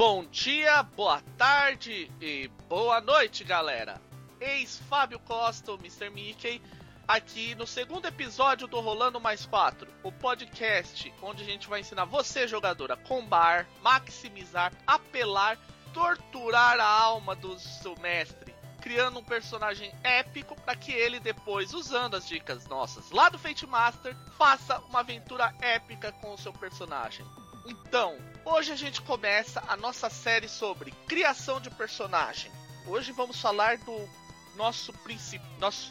Bom dia, boa tarde e boa noite, galera. Ex Fábio Costa, o Mr. Mickey, aqui no segundo episódio do Rolando Mais 4, o podcast onde a gente vai ensinar você, jogador, a combar, maximizar, apelar, torturar a alma do seu mestre, criando um personagem épico para que ele depois, usando as dicas nossas lá do Fate Master, faça uma aventura épica com o seu personagem. Então, hoje a gente começa a nossa série sobre criação de personagem. Hoje vamos falar do nosso princípio,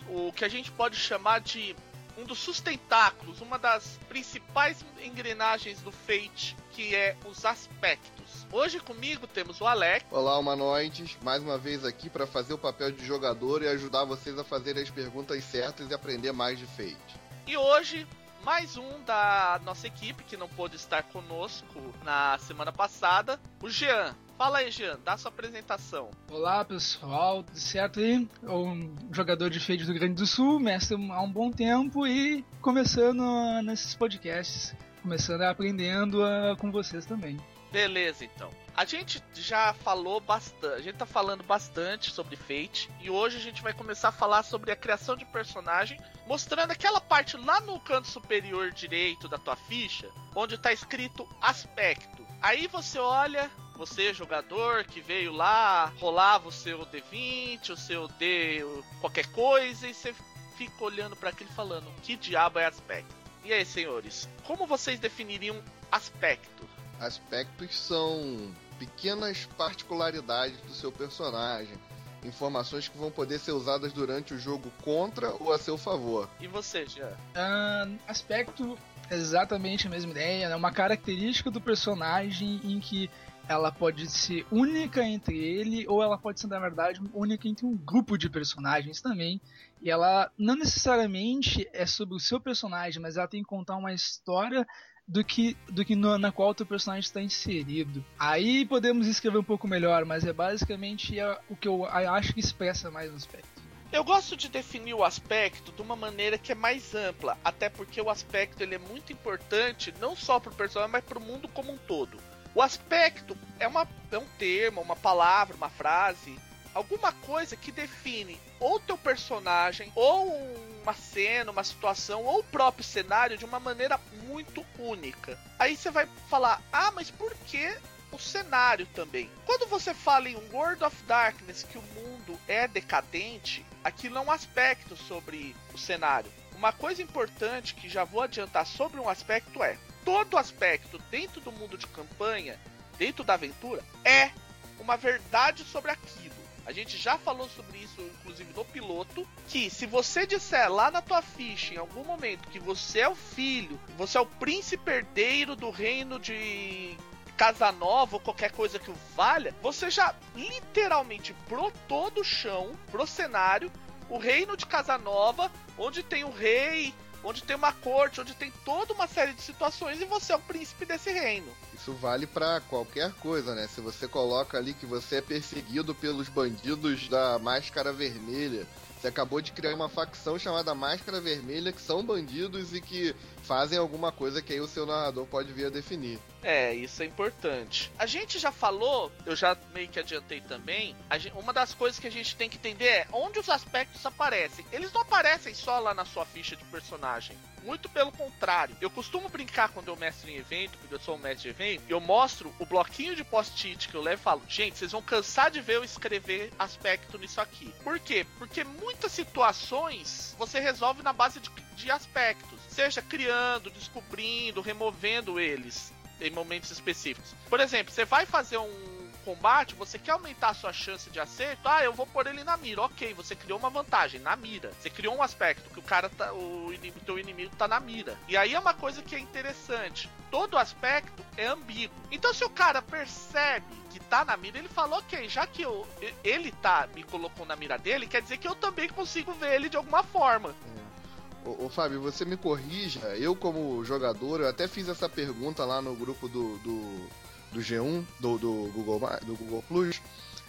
o que a gente pode chamar de um dos sustentáculos, uma das principais engrenagens do Fate, que é os aspectos. Hoje comigo temos o Alex. Olá, humanoides, mais uma vez aqui para fazer o papel de jogador e ajudar vocês a fazerem as perguntas certas e aprender mais de Fate. E hoje mais um da nossa equipe que não pôde estar conosco na semana passada, o Jean. Fala aí, Jean, dá sua apresentação. Olá, pessoal, tudo certo aí? Um jogador de Fade do Grande do Sul, mestre há um bom tempo e começando nesses podcasts, começando aprendendo uh, com vocês também. Beleza, então. A gente já falou bastante, a gente tá falando bastante sobre Fate e hoje a gente vai começar a falar sobre a criação de personagem, mostrando aquela parte lá no canto superior direito da tua ficha, onde tá escrito aspecto. Aí você olha, você jogador que veio lá, rolava o seu D20, o seu D qualquer coisa e você fica olhando para aquele falando, que diabo é aspecto? E aí, senhores, como vocês definiriam aspecto? Aspectos são pequenas particularidades do seu personagem. Informações que vão poder ser usadas durante o jogo contra ou a seu favor. E você, já? Uh, aspecto, exatamente a mesma ideia. É né? uma característica do personagem em que ela pode ser única entre ele ou ela pode ser na verdade única entre um grupo de personagens também e ela não necessariamente é sobre o seu personagem mas ela tem que contar uma história do que, do que no, na qual o teu personagem está inserido. Aí podemos escrever um pouco melhor, mas é basicamente é o que eu acho que expressa mais o aspecto. Eu gosto de definir o aspecto de uma maneira que é mais ampla, até porque o aspecto ele é muito importante não só para o personagem, mas para o mundo como um todo. O aspecto é, uma, é um termo, uma palavra, uma frase alguma coisa que define ou teu personagem, ou uma cena, uma situação, ou o próprio cenário de uma maneira muito única. Aí você vai falar: ah, mas por que o cenário também. Quando você fala em World of Darkness que o mundo é decadente, aquilo é um aspecto sobre o cenário. Uma coisa importante que já vou adiantar sobre um aspecto é: todo aspecto dentro do mundo de campanha, dentro da aventura, é uma verdade sobre aquilo. A gente já falou sobre isso, inclusive no piloto, que se você disser lá na tua ficha, em algum momento, que você é o filho, você é o príncipe herdeiro do reino de Casa Nova ou qualquer coisa que o valha, você já literalmente brotou do chão pro cenário o reino de Casa Nova, onde tem o rei, onde tem uma corte, onde tem toda uma série de situações e você é o príncipe desse reino. Isso vale para qualquer coisa, né? Se você coloca ali que você é perseguido pelos bandidos da Máscara Vermelha, você acabou de criar uma facção chamada Máscara Vermelha, que são bandidos e que fazem alguma coisa que aí o seu narrador pode vir a definir. É, isso é importante. A gente já falou, eu já meio que adiantei também, gente, uma das coisas que a gente tem que entender é onde os aspectos aparecem. Eles não aparecem só lá na sua ficha de personagem. Muito pelo contrário. Eu costumo brincar quando eu mestro em evento, porque eu sou um mestre de evento, eu mostro o bloquinho de post-it que eu levo e falo, gente, vocês vão cansar de ver eu escrever aspecto nisso aqui. Por quê? Porque muitas situações você resolve na base de, de aspectos. Seja criando, descobrindo, removendo eles em momentos específicos. Por exemplo, você vai fazer um combate, você quer aumentar a sua chance de acerto, ah, eu vou pôr ele na mira. Ok, você criou uma vantagem na mira. Você criou um aspecto que o cara tá. O inimigo, teu inimigo tá na mira. E aí é uma coisa que é interessante. Todo aspecto é ambíguo. Então se o cara percebe que tá na mira, ele fala, ok, já que eu, ele tá, me colocou na mira dele, quer dizer que eu também consigo ver ele de alguma forma. Ô, ô, Fábio, você me corrija. Eu, como jogador, eu até fiz essa pergunta lá no grupo do, do do G1, do, do, Google, do Google Plus,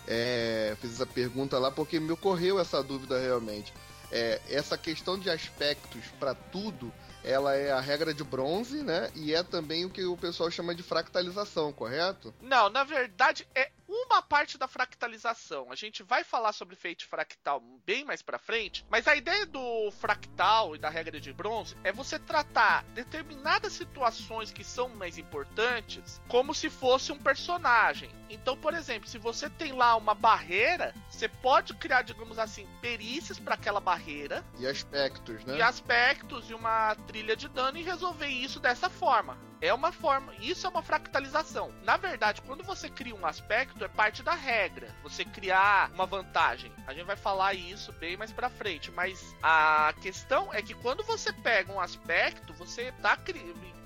é, fiz essa pergunta lá porque me ocorreu essa dúvida realmente. É, essa questão de aspectos para tudo ela é a regra de bronze, né? E é também o que o pessoal chama de fractalização, correto? Não, na verdade é uma parte da fractalização. A gente vai falar sobre fate fractal bem mais para frente, mas a ideia do fractal e da regra de bronze é você tratar determinadas situações que são mais importantes como se fosse um personagem. Então, por exemplo, se você tem lá uma barreira, você pode criar, digamos assim, perícias para aquela barreira e aspectos, né? E aspectos e uma trilha de dano e resolver isso dessa forma. É uma forma, isso é uma fractalização. Na verdade, quando você cria um aspecto, é parte da regra. Você criar uma vantagem. A gente vai falar isso bem mais pra frente, mas a questão é que quando você pega um aspecto, você tá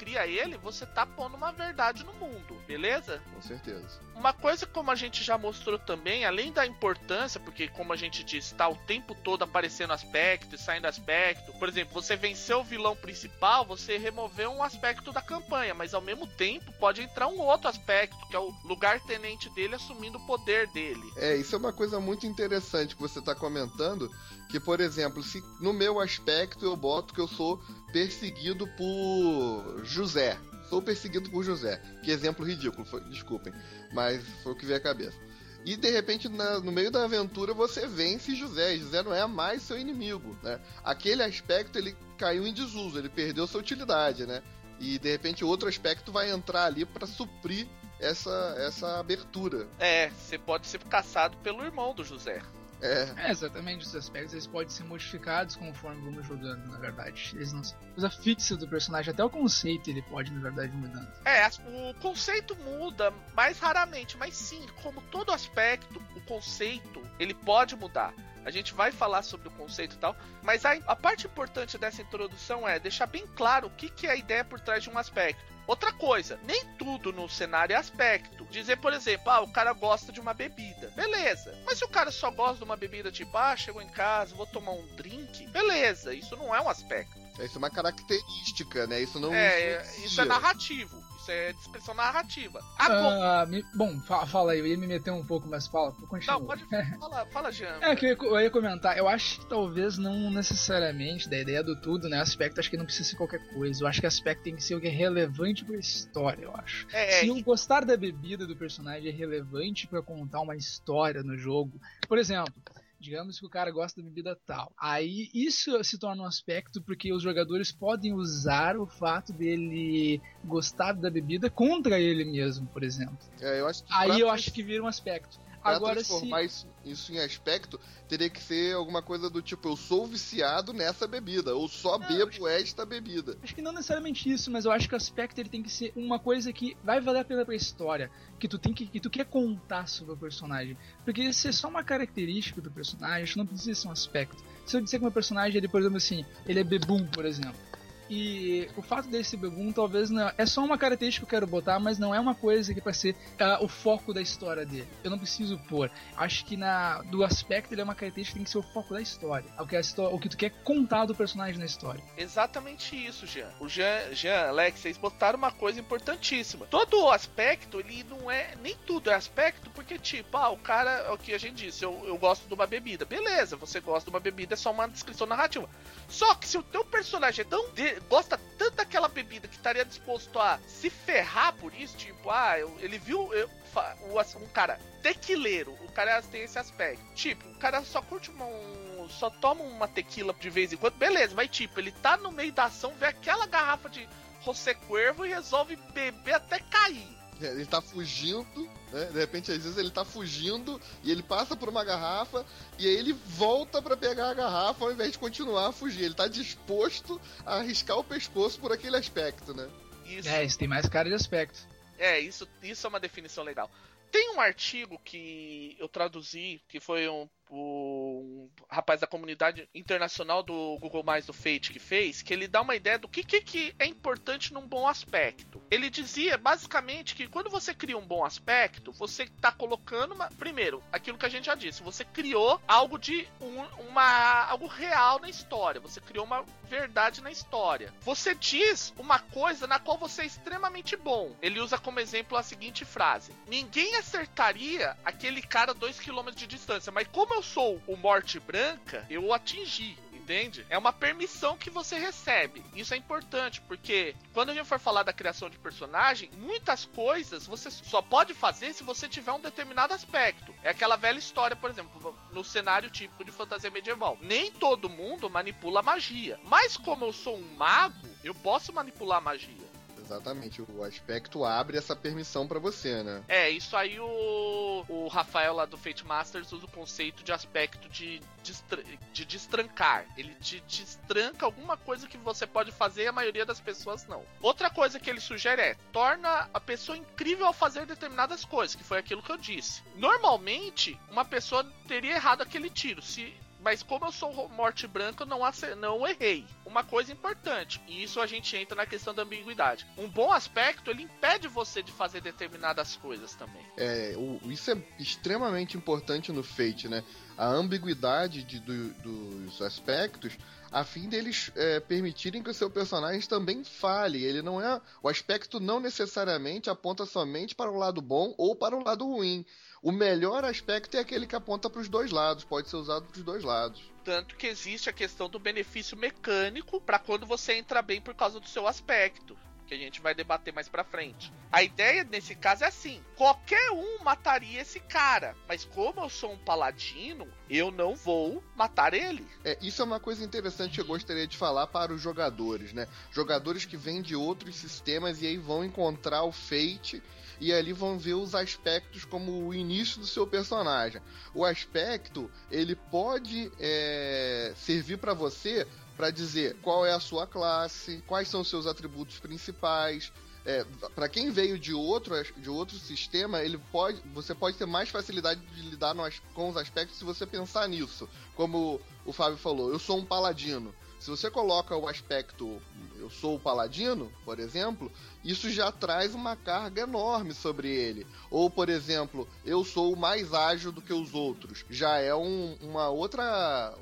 cria ele, você tá pondo uma verdade no mundo, beleza? Com certeza. Uma coisa como a gente já mostrou também, além da importância, porque como a gente disse, tá o tempo todo aparecendo aspecto e saindo aspecto. Por exemplo, você venceu o vilão principal, você removeu um aspecto da campanha, mas ao mesmo tempo pode entrar um outro aspecto, que é o lugar tenente dele assumindo o poder dele. É, isso é uma coisa muito interessante que você tá comentando, que por exemplo, se no meu aspecto eu boto que eu sou perseguido por José, Sou perseguido por José. Que exemplo ridículo, foi, desculpem. Mas foi o que veio à cabeça. E de repente, na, no meio da aventura, você vence José. José não é mais seu inimigo, né? Aquele aspecto ele caiu em desuso, ele perdeu sua utilidade, né? E de repente outro aspecto vai entrar ali para suprir essa, essa abertura. É, você pode ser caçado pelo irmão do José. É. é. exatamente. Os aspectos eles podem ser modificados conforme vamos jogando, na verdade. Eles não são coisa fixa do personagem, até o conceito ele pode, na verdade, mudando. É, o conceito muda mais raramente, mas sim, como todo aspecto, o conceito ele pode mudar. A gente vai falar sobre o conceito e tal, mas a, a parte importante dessa introdução é deixar bem claro o que, que é a ideia por trás de um aspecto. Outra coisa, nem tudo no cenário é aspecto. Dizer, por exemplo, ah, o cara gosta de uma bebida. Beleza. Mas se o cara só gosta de uma bebida, tipo, ah, chegou em casa, vou tomar um drink. Beleza, isso não é um aspecto. Isso é uma característica, né? Isso não. É, isso é narrativo. Isso é descrição narrativa. Agora... Uh, me, bom, fala, fala, aí, eu ia me meter um pouco, mas fala, continua. Não, pode falar, fala, Jean. É, que eu ia, eu ia, comentar, eu acho que talvez não necessariamente, da ideia do tudo, né, aspecto, acho que não precisa ser qualquer coisa, eu acho que aspecto tem que ser o que é relevante pra história, eu acho. É, Se eu gostar da bebida do personagem é relevante para contar uma história no jogo, por exemplo... Digamos que o cara gosta da bebida tal. Aí isso se torna um aspecto porque os jogadores podem usar o fato dele gostar da bebida contra ele mesmo, por exemplo. É, eu Aí eu acho que vira um aspecto. Pra Agora, transformar se... isso, isso, em aspecto, teria que ser alguma coisa do tipo, eu sou viciado nessa bebida, ou só não, bebo esta bebida. Acho que não necessariamente isso, mas eu acho que o aspecto ele tem que ser uma coisa que vai valer a pena pra história, que tu tem que, que tu quer contar sobre o personagem. Porque se é só uma característica do personagem, acho que não precisa ser um aspecto. Se eu disser que meu personagem, ele, por exemplo, assim, ele é bebum, por exemplo e o fato desse bebum talvez não é só uma característica que eu quero botar, mas não é uma coisa que para ser uh, o foco da história dele. Eu não preciso pôr. Acho que na do aspecto ele é uma característica que tem que ser o foco da história. O que, a história, o que tu quer contar do personagem na história. Exatamente isso, Jean. O Jean, Jean, Alex, vocês botaram uma coisa importantíssima. Todo aspecto, ele não é. Nem tudo é aspecto, porque, tipo, ah, o cara, é o que a gente disse, eu, eu gosto de uma bebida. Beleza, você gosta de uma bebida, é só uma descrição narrativa. Só que se o teu personagem é tão de gosta tanto daquela bebida que estaria disposto a se ferrar por isso, tipo, ah, eu, ele viu eu, um cara tequileiro, o cara tem esse aspecto. Tipo, o cara só curte uma, um, só toma uma tequila de vez em quando, beleza, mas tipo, ele tá no meio da ação, vê aquela garrafa de José Cuervo e resolve beber até cair. É, ele tá fugindo, né? De repente, às vezes ele tá fugindo e ele passa por uma garrafa e aí ele volta para pegar a garrafa ao invés de continuar a fugir. Ele tá disposto a arriscar o pescoço por aquele aspecto, né? Isso. É, isso tem mais cara de aspecto. É, isso, isso é uma definição legal. Tem um artigo que eu traduzi, que foi um um rapaz da comunidade internacional do Google Mais do Fate que fez, que ele dá uma ideia do que, que, que é importante num bom aspecto. Ele dizia basicamente que quando você cria um bom aspecto, você está colocando uma, primeiro, aquilo que a gente já disse, você criou algo de um, uma algo real na história, você criou uma verdade na história. Você diz uma coisa na qual você é extremamente bom. Ele usa como exemplo a seguinte frase: Ninguém acertaria aquele cara a 2 km de distância, mas como eu sou o Morte Branca, eu atingi Entende? É uma permissão que você recebe. Isso é importante, porque quando a gente for falar da criação de personagem, muitas coisas você só pode fazer se você tiver um determinado aspecto. É aquela velha história, por exemplo, no cenário típico de fantasia medieval. Nem todo mundo manipula magia. Mas como eu sou um mago, eu posso manipular magia. Exatamente, o aspecto abre essa permissão para você, né? É, isso aí o, o Rafael lá do Fate Masters usa o conceito de aspecto de, de destrancar. Ele te destranca alguma coisa que você pode fazer e a maioria das pessoas não. Outra coisa que ele sugere é torna a pessoa incrível ao fazer determinadas coisas, que foi aquilo que eu disse. Normalmente, uma pessoa teria errado aquele tiro. Se mas como eu sou morte branca, não, não errei. Uma coisa importante, e isso a gente entra na questão da ambiguidade. Um bom aspecto, ele impede você de fazer determinadas coisas também. É, o, isso é extremamente importante no Fate, né? A ambiguidade de, do, dos aspectos a fim deles é, permitirem que o seu personagem também fale. Ele não é. O aspecto não necessariamente aponta somente para o lado bom ou para o lado ruim. O melhor aspecto é aquele que aponta para os dois lados, pode ser usado para os dois lados. Tanto que existe a questão do benefício mecânico para quando você entra bem por causa do seu aspecto que a gente vai debater mais pra frente. A ideia nesse caso é assim: qualquer um mataria esse cara, mas como eu sou um paladino, eu não vou matar ele. É, isso é uma coisa interessante que eu gostaria de falar para os jogadores, né? Jogadores que vêm de outros sistemas e aí vão encontrar o Fate e ali vão ver os aspectos como o início do seu personagem. O aspecto ele pode é, servir para você para dizer qual é a sua classe, quais são os seus atributos principais. É, para quem veio de outro, de outro sistema, ele pode, você pode ter mais facilidade de lidar no, com os aspectos se você pensar nisso. Como o Fábio falou, eu sou um paladino. Se você coloca o aspecto eu sou o paladino, por exemplo, isso já traz uma carga enorme sobre ele. Ou, por exemplo, eu sou mais ágil do que os outros. Já é um, uma outra.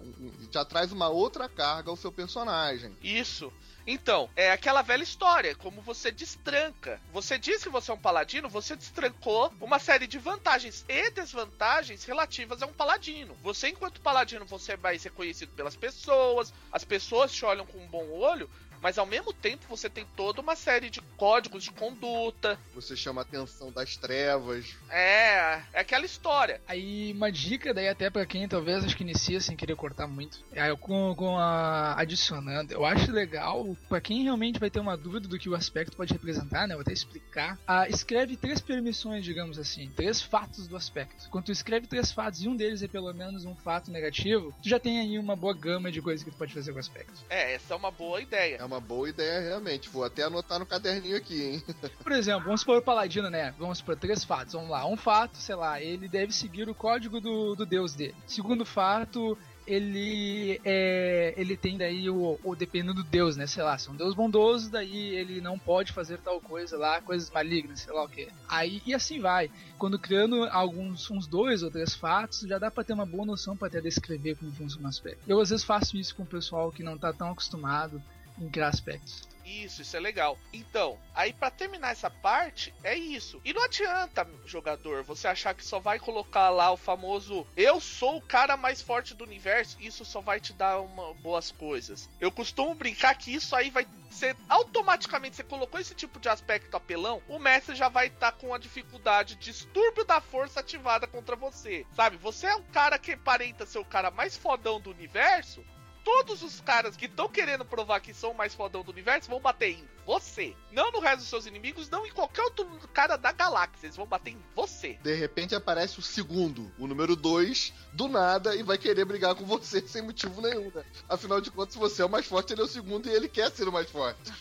Já traz uma outra carga ao seu personagem. Isso. Então, é aquela velha história, como você destranca. Você diz que você é um paladino, você destrancou uma série de vantagens e desvantagens relativas a um paladino. Você, enquanto paladino, você é mais reconhecido pelas pessoas, as pessoas te olham com um bom olho, mas ao mesmo tempo você tem toda uma série de códigos de conduta. Você chama a atenção das trevas. É, é aquela história. Aí uma dica daí até para quem talvez acho que inicia sem querer cortar muito. É, com, com a adicionando, eu acho legal para quem realmente vai ter uma dúvida do que o aspecto pode representar, né? vou até explicar. Ah, escreve três permissões, digamos assim, três fatos do aspecto. Quando tu escreve três fatos e um deles é pelo menos um fato negativo, tu já tem aí uma boa gama de coisas que tu pode fazer com o aspecto. É, essa é uma boa ideia. É uma boa ideia, realmente. Vou até anotar no caderninho aqui, hein? Por exemplo, vamos supor o Paladino, né? Vamos supor três fatos. Vamos lá. Um fato, sei lá, ele deve seguir o código do, do deus dele. Segundo fato, ele é, ele tem daí o, o dependendo do Deus, né? Sei lá, se é um Deus bondoso, daí ele não pode fazer tal coisa lá, coisas malignas, sei lá o que. Aí e assim vai. Quando criando alguns uns dois ou três fatos, já dá para ter uma boa noção para até descrever como funciona o aspecto. Eu às vezes faço isso com o pessoal que não tá tão acostumado em criar aspectos. Isso, isso é legal. Então, aí para terminar essa parte, é isso. E não adianta, jogador, você achar que só vai colocar lá o famoso eu sou o cara mais forte do universo, isso só vai te dar uma, boas coisas. Eu costumo brincar que isso aí vai ser automaticamente você colocou esse tipo de aspecto apelão, o mestre já vai estar tá com a dificuldade distúrbio da força ativada contra você. Sabe? Você é um cara que aparenta ser o cara mais fodão do universo, todos os caras que estão querendo provar que são o mais fodão do universo vão bater em você. Não no resto dos seus inimigos, não em qualquer outro cara da galáxia. Eles vão bater em você. De repente aparece o segundo, o número 2, do nada, e vai querer brigar com você sem motivo nenhum, né? Afinal de contas, você é o mais forte, ele é o segundo e ele quer ser o mais forte.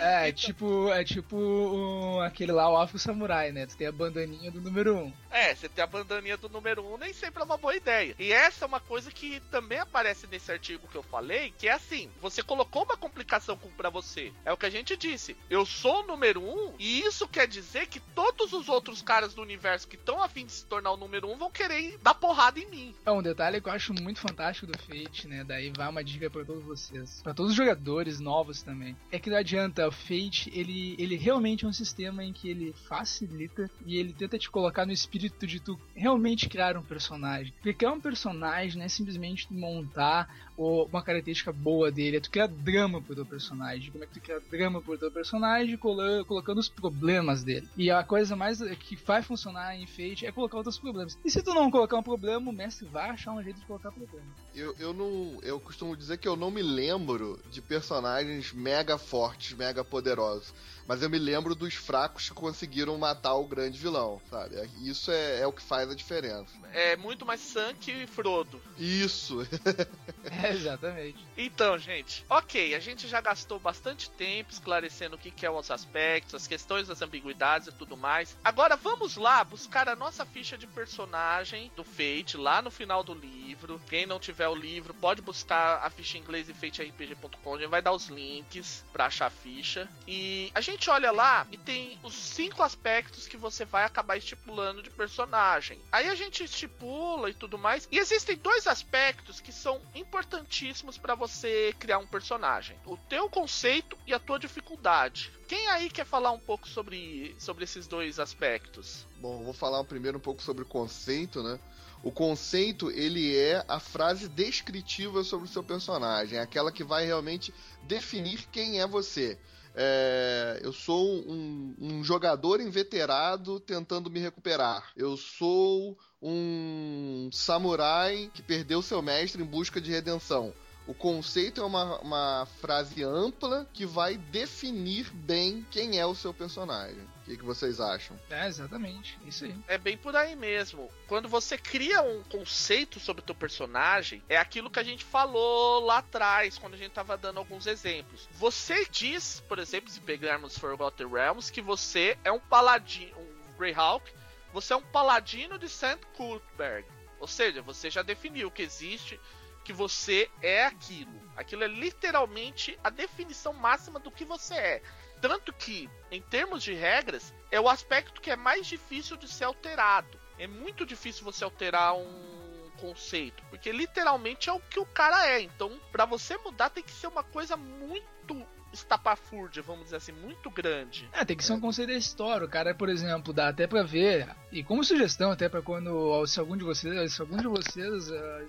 É, é tipo, é tipo um, aquele lá, o Afro Samurai, né? Tu tem a bandaninha do número 1. Um. É, você tem a bandaninha do número 1 um, nem sempre é uma boa ideia. E essa é uma coisa que também aparece nesse artigo que eu falei, que é assim, você colocou uma complicação para você. É o que a gente disse. Eu sou o número 1 um, e isso quer dizer que todos os outros caras do universo que estão afim de se tornar o número 1 um, vão querer dar porrada em mim. É um detalhe que eu acho muito fantástico do Fate, né? Daí vai uma dica para todos vocês, para todos os jogadores novos também. É que não adianta adianta, o Fate, ele, ele realmente é um sistema em que ele facilita e ele tenta te colocar no espírito de tu realmente criar um personagem. Porque criar um personagem não é simplesmente montar ou uma característica boa dele, é tu criar drama pro teu personagem. Como é que tu cria drama pro teu personagem? Colocando os problemas dele. E a coisa mais que vai funcionar em Fate é colocar outros problemas. E se tu não colocar um problema, o mestre vai achar um jeito de colocar problema. Eu, eu não. Eu costumo dizer que eu não me lembro de personagens mega fortes, mega poderosos. Mas eu me lembro dos fracos que conseguiram matar o grande vilão, sabe? Isso é, é o que faz a diferença. É muito mais Sam que Frodo. Isso. é, exatamente. Então, gente, ok, a gente já gastou bastante tempo esclarecendo o que, que é os aspectos, as questões das ambiguidades e tudo mais. Agora vamos lá buscar a nossa ficha de personagem do Fate lá no final do livro. Quem não tiver o livro pode buscar a ficha em inglês em faterpg.com. A gente vai dar os links para achar a ficha. E a gente gente olha lá e tem os cinco aspectos que você vai acabar estipulando de personagem. Aí a gente estipula e tudo mais. E existem dois aspectos que são importantíssimos para você criar um personagem: o teu conceito e a tua dificuldade. Quem aí quer falar um pouco sobre, sobre esses dois aspectos? Bom, vou falar primeiro um pouco sobre o conceito, né? O conceito, ele é a frase descritiva sobre o seu personagem, aquela que vai realmente definir quem é você. É, eu sou um, um jogador inveterado tentando me recuperar. Eu sou um samurai que perdeu seu mestre em busca de redenção. O conceito é uma, uma frase ampla que vai definir bem quem é o seu personagem. O que, que vocês acham? É, exatamente. Isso aí. É bem por aí mesmo. Quando você cria um conceito sobre o teu personagem, é aquilo que a gente falou lá atrás, quando a gente tava dando alguns exemplos. Você diz, por exemplo, se pegarmos Forgotten Realms, que você é um paladino, um Greyhawk, você é um paladino de St. Cuthbert. Ou seja, você já definiu que existe que você é aquilo. Aquilo é literalmente a definição máxima do que você é. Tanto que, em termos de regras, é o aspecto que é mais difícil de ser alterado. É muito difícil você alterar um conceito, porque literalmente é o que o cara é. Então, para você mudar, tem que ser uma coisa muito estapafúrdia, vamos dizer assim, muito grande. É, tem que ser um conceito da história. O cara, por exemplo, dá até pra ver, e como sugestão, até para quando, se algum de vocês, se algum de vocês uh,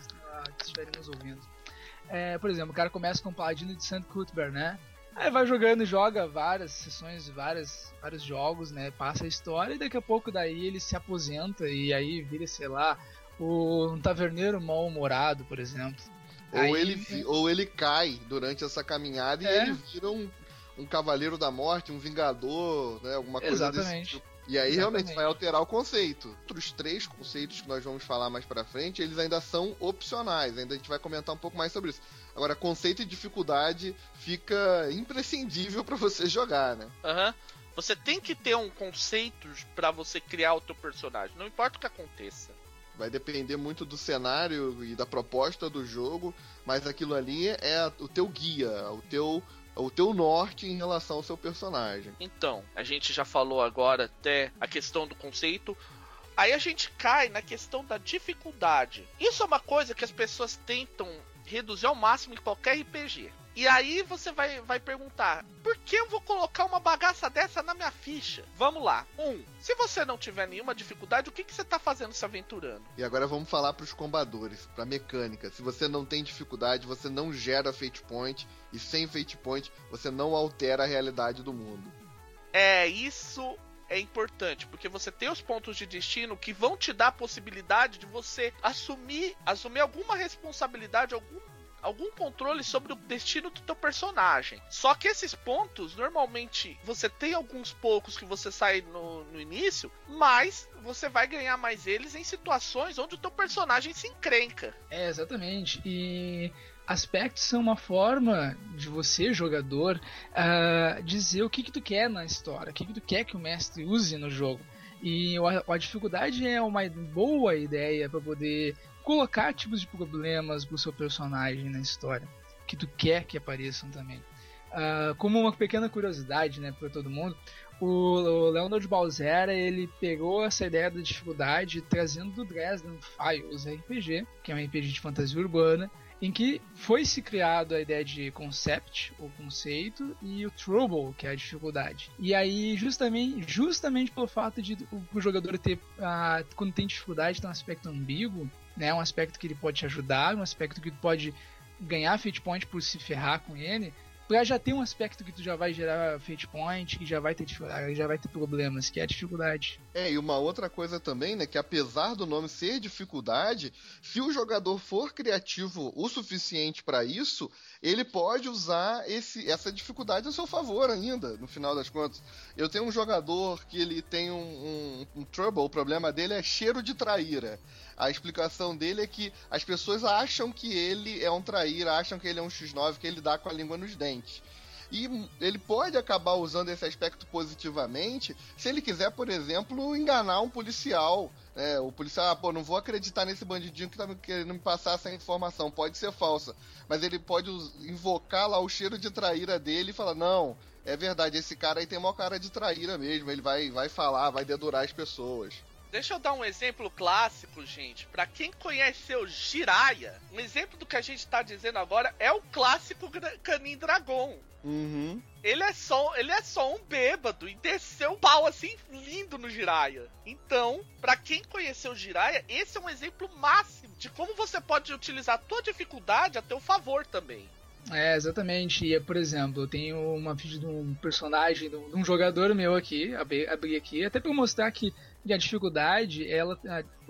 estiverem nos ouvindo. É, por exemplo, o cara começa com o Paladino de St. Cuthbert, né? Aí vai jogando, joga várias sessões, várias, vários jogos, né? Passa a história e daqui a pouco daí ele se aposenta e aí vira, sei lá, o, um taverneiro mal-humorado, por exemplo. Ou, aí, ele, ou ele cai durante essa caminhada é. e ele vira um, um cavaleiro da morte, um vingador, né? Alguma coisa Exatamente. desse tipo. E aí Exatamente. realmente vai alterar o conceito. Outros três conceitos que nós vamos falar mais para frente, eles ainda são opcionais. Ainda a gente vai comentar um pouco mais sobre isso. Agora, conceito e dificuldade fica imprescindível para você jogar, né? Aham. Uhum. Você tem que ter um conceito para você criar o teu personagem, não importa o que aconteça. Vai depender muito do cenário e da proposta do jogo, mas aquilo ali é o teu guia, o teu o teu norte em relação ao seu personagem. Então, a gente já falou agora até a questão do conceito. Aí a gente cai na questão da dificuldade. Isso é uma coisa que as pessoas tentam reduzir ao máximo em qualquer RPG. E aí você vai, vai perguntar: por que eu vou colocar uma bagaça dessa na minha ficha? Vamos lá. Um, se você não tiver nenhuma dificuldade, o que, que você está fazendo se aventurando? E agora vamos falar para os combadores, para mecânica. Se você não tem dificuldade, você não gera fate point. E sem fate point, você não altera a realidade do mundo. É, isso é importante, porque você tem os pontos de destino que vão te dar a possibilidade de você assumir, assumir alguma responsabilidade, algum algum controle sobre o destino do teu personagem. Só que esses pontos, normalmente, você tem alguns poucos que você sai no, no início, mas você vai ganhar mais eles em situações onde o teu personagem se encrenca. É, exatamente. E aspectos são uma forma de você, jogador, uh, dizer o que, que tu quer na história, o que, que tu quer que o mestre use no jogo. E a, a dificuldade é uma boa ideia para poder colocar tipos de problemas pro seu personagem na história que tu quer que apareçam também. Uh, como uma pequena curiosidade, né, para todo mundo, o, o Leonard Balzera ele pegou essa ideia da dificuldade trazendo do Dresden Files RPG, que é um RPG de fantasia urbana, em que foi se criado a ideia de concept, o conceito, e o trouble, que é a dificuldade. E aí, justamente, justamente pelo fato de o, jogador ter, uh, quando tem dificuldade, tem um aspecto ambíguo, né, um aspecto que ele pode te ajudar, um aspecto que pode ganhar fate point por se ferrar com ele, pra já ter um aspecto que tu já vai gerar fate point, que já vai ter já vai ter problemas, que é a dificuldade. É, e uma outra coisa também, né, que apesar do nome ser dificuldade, se o jogador for criativo o suficiente para isso, ele pode usar esse, essa dificuldade a seu favor ainda, no final das contas. Eu tenho um jogador que ele tem um, um, um trouble, o problema dele é cheiro de traíra. A explicação dele é que as pessoas acham que ele é um traíra, acham que ele é um X9, que ele dá com a língua nos dentes. E ele pode acabar usando esse aspecto positivamente se ele quiser, por exemplo, enganar um policial. É, o policial, ah, pô, não vou acreditar nesse bandidinho que tá querendo me passar essa informação, pode ser falsa. Mas ele pode invocar lá o cheiro de traíra dele e falar: não, é verdade, esse cara aí tem uma cara de traíra mesmo, ele vai, vai falar, vai dedurar as pessoas. Deixa eu dar um exemplo clássico, gente. Para quem conheceu Jiraya, um exemplo do que a gente tá dizendo agora é o clássico Canin Dragon. Uhum. Ele é só, ele é só um bêbado e desceu um pau assim lindo no Jiraya. Então, para quem conheceu Jiraya, esse é um exemplo máximo de como você pode utilizar a tua dificuldade a teu favor também. É, exatamente. E, por exemplo, eu tenho uma ficha de um personagem, de um jogador meu aqui, abri, aqui, até para mostrar que a dificuldade, ela.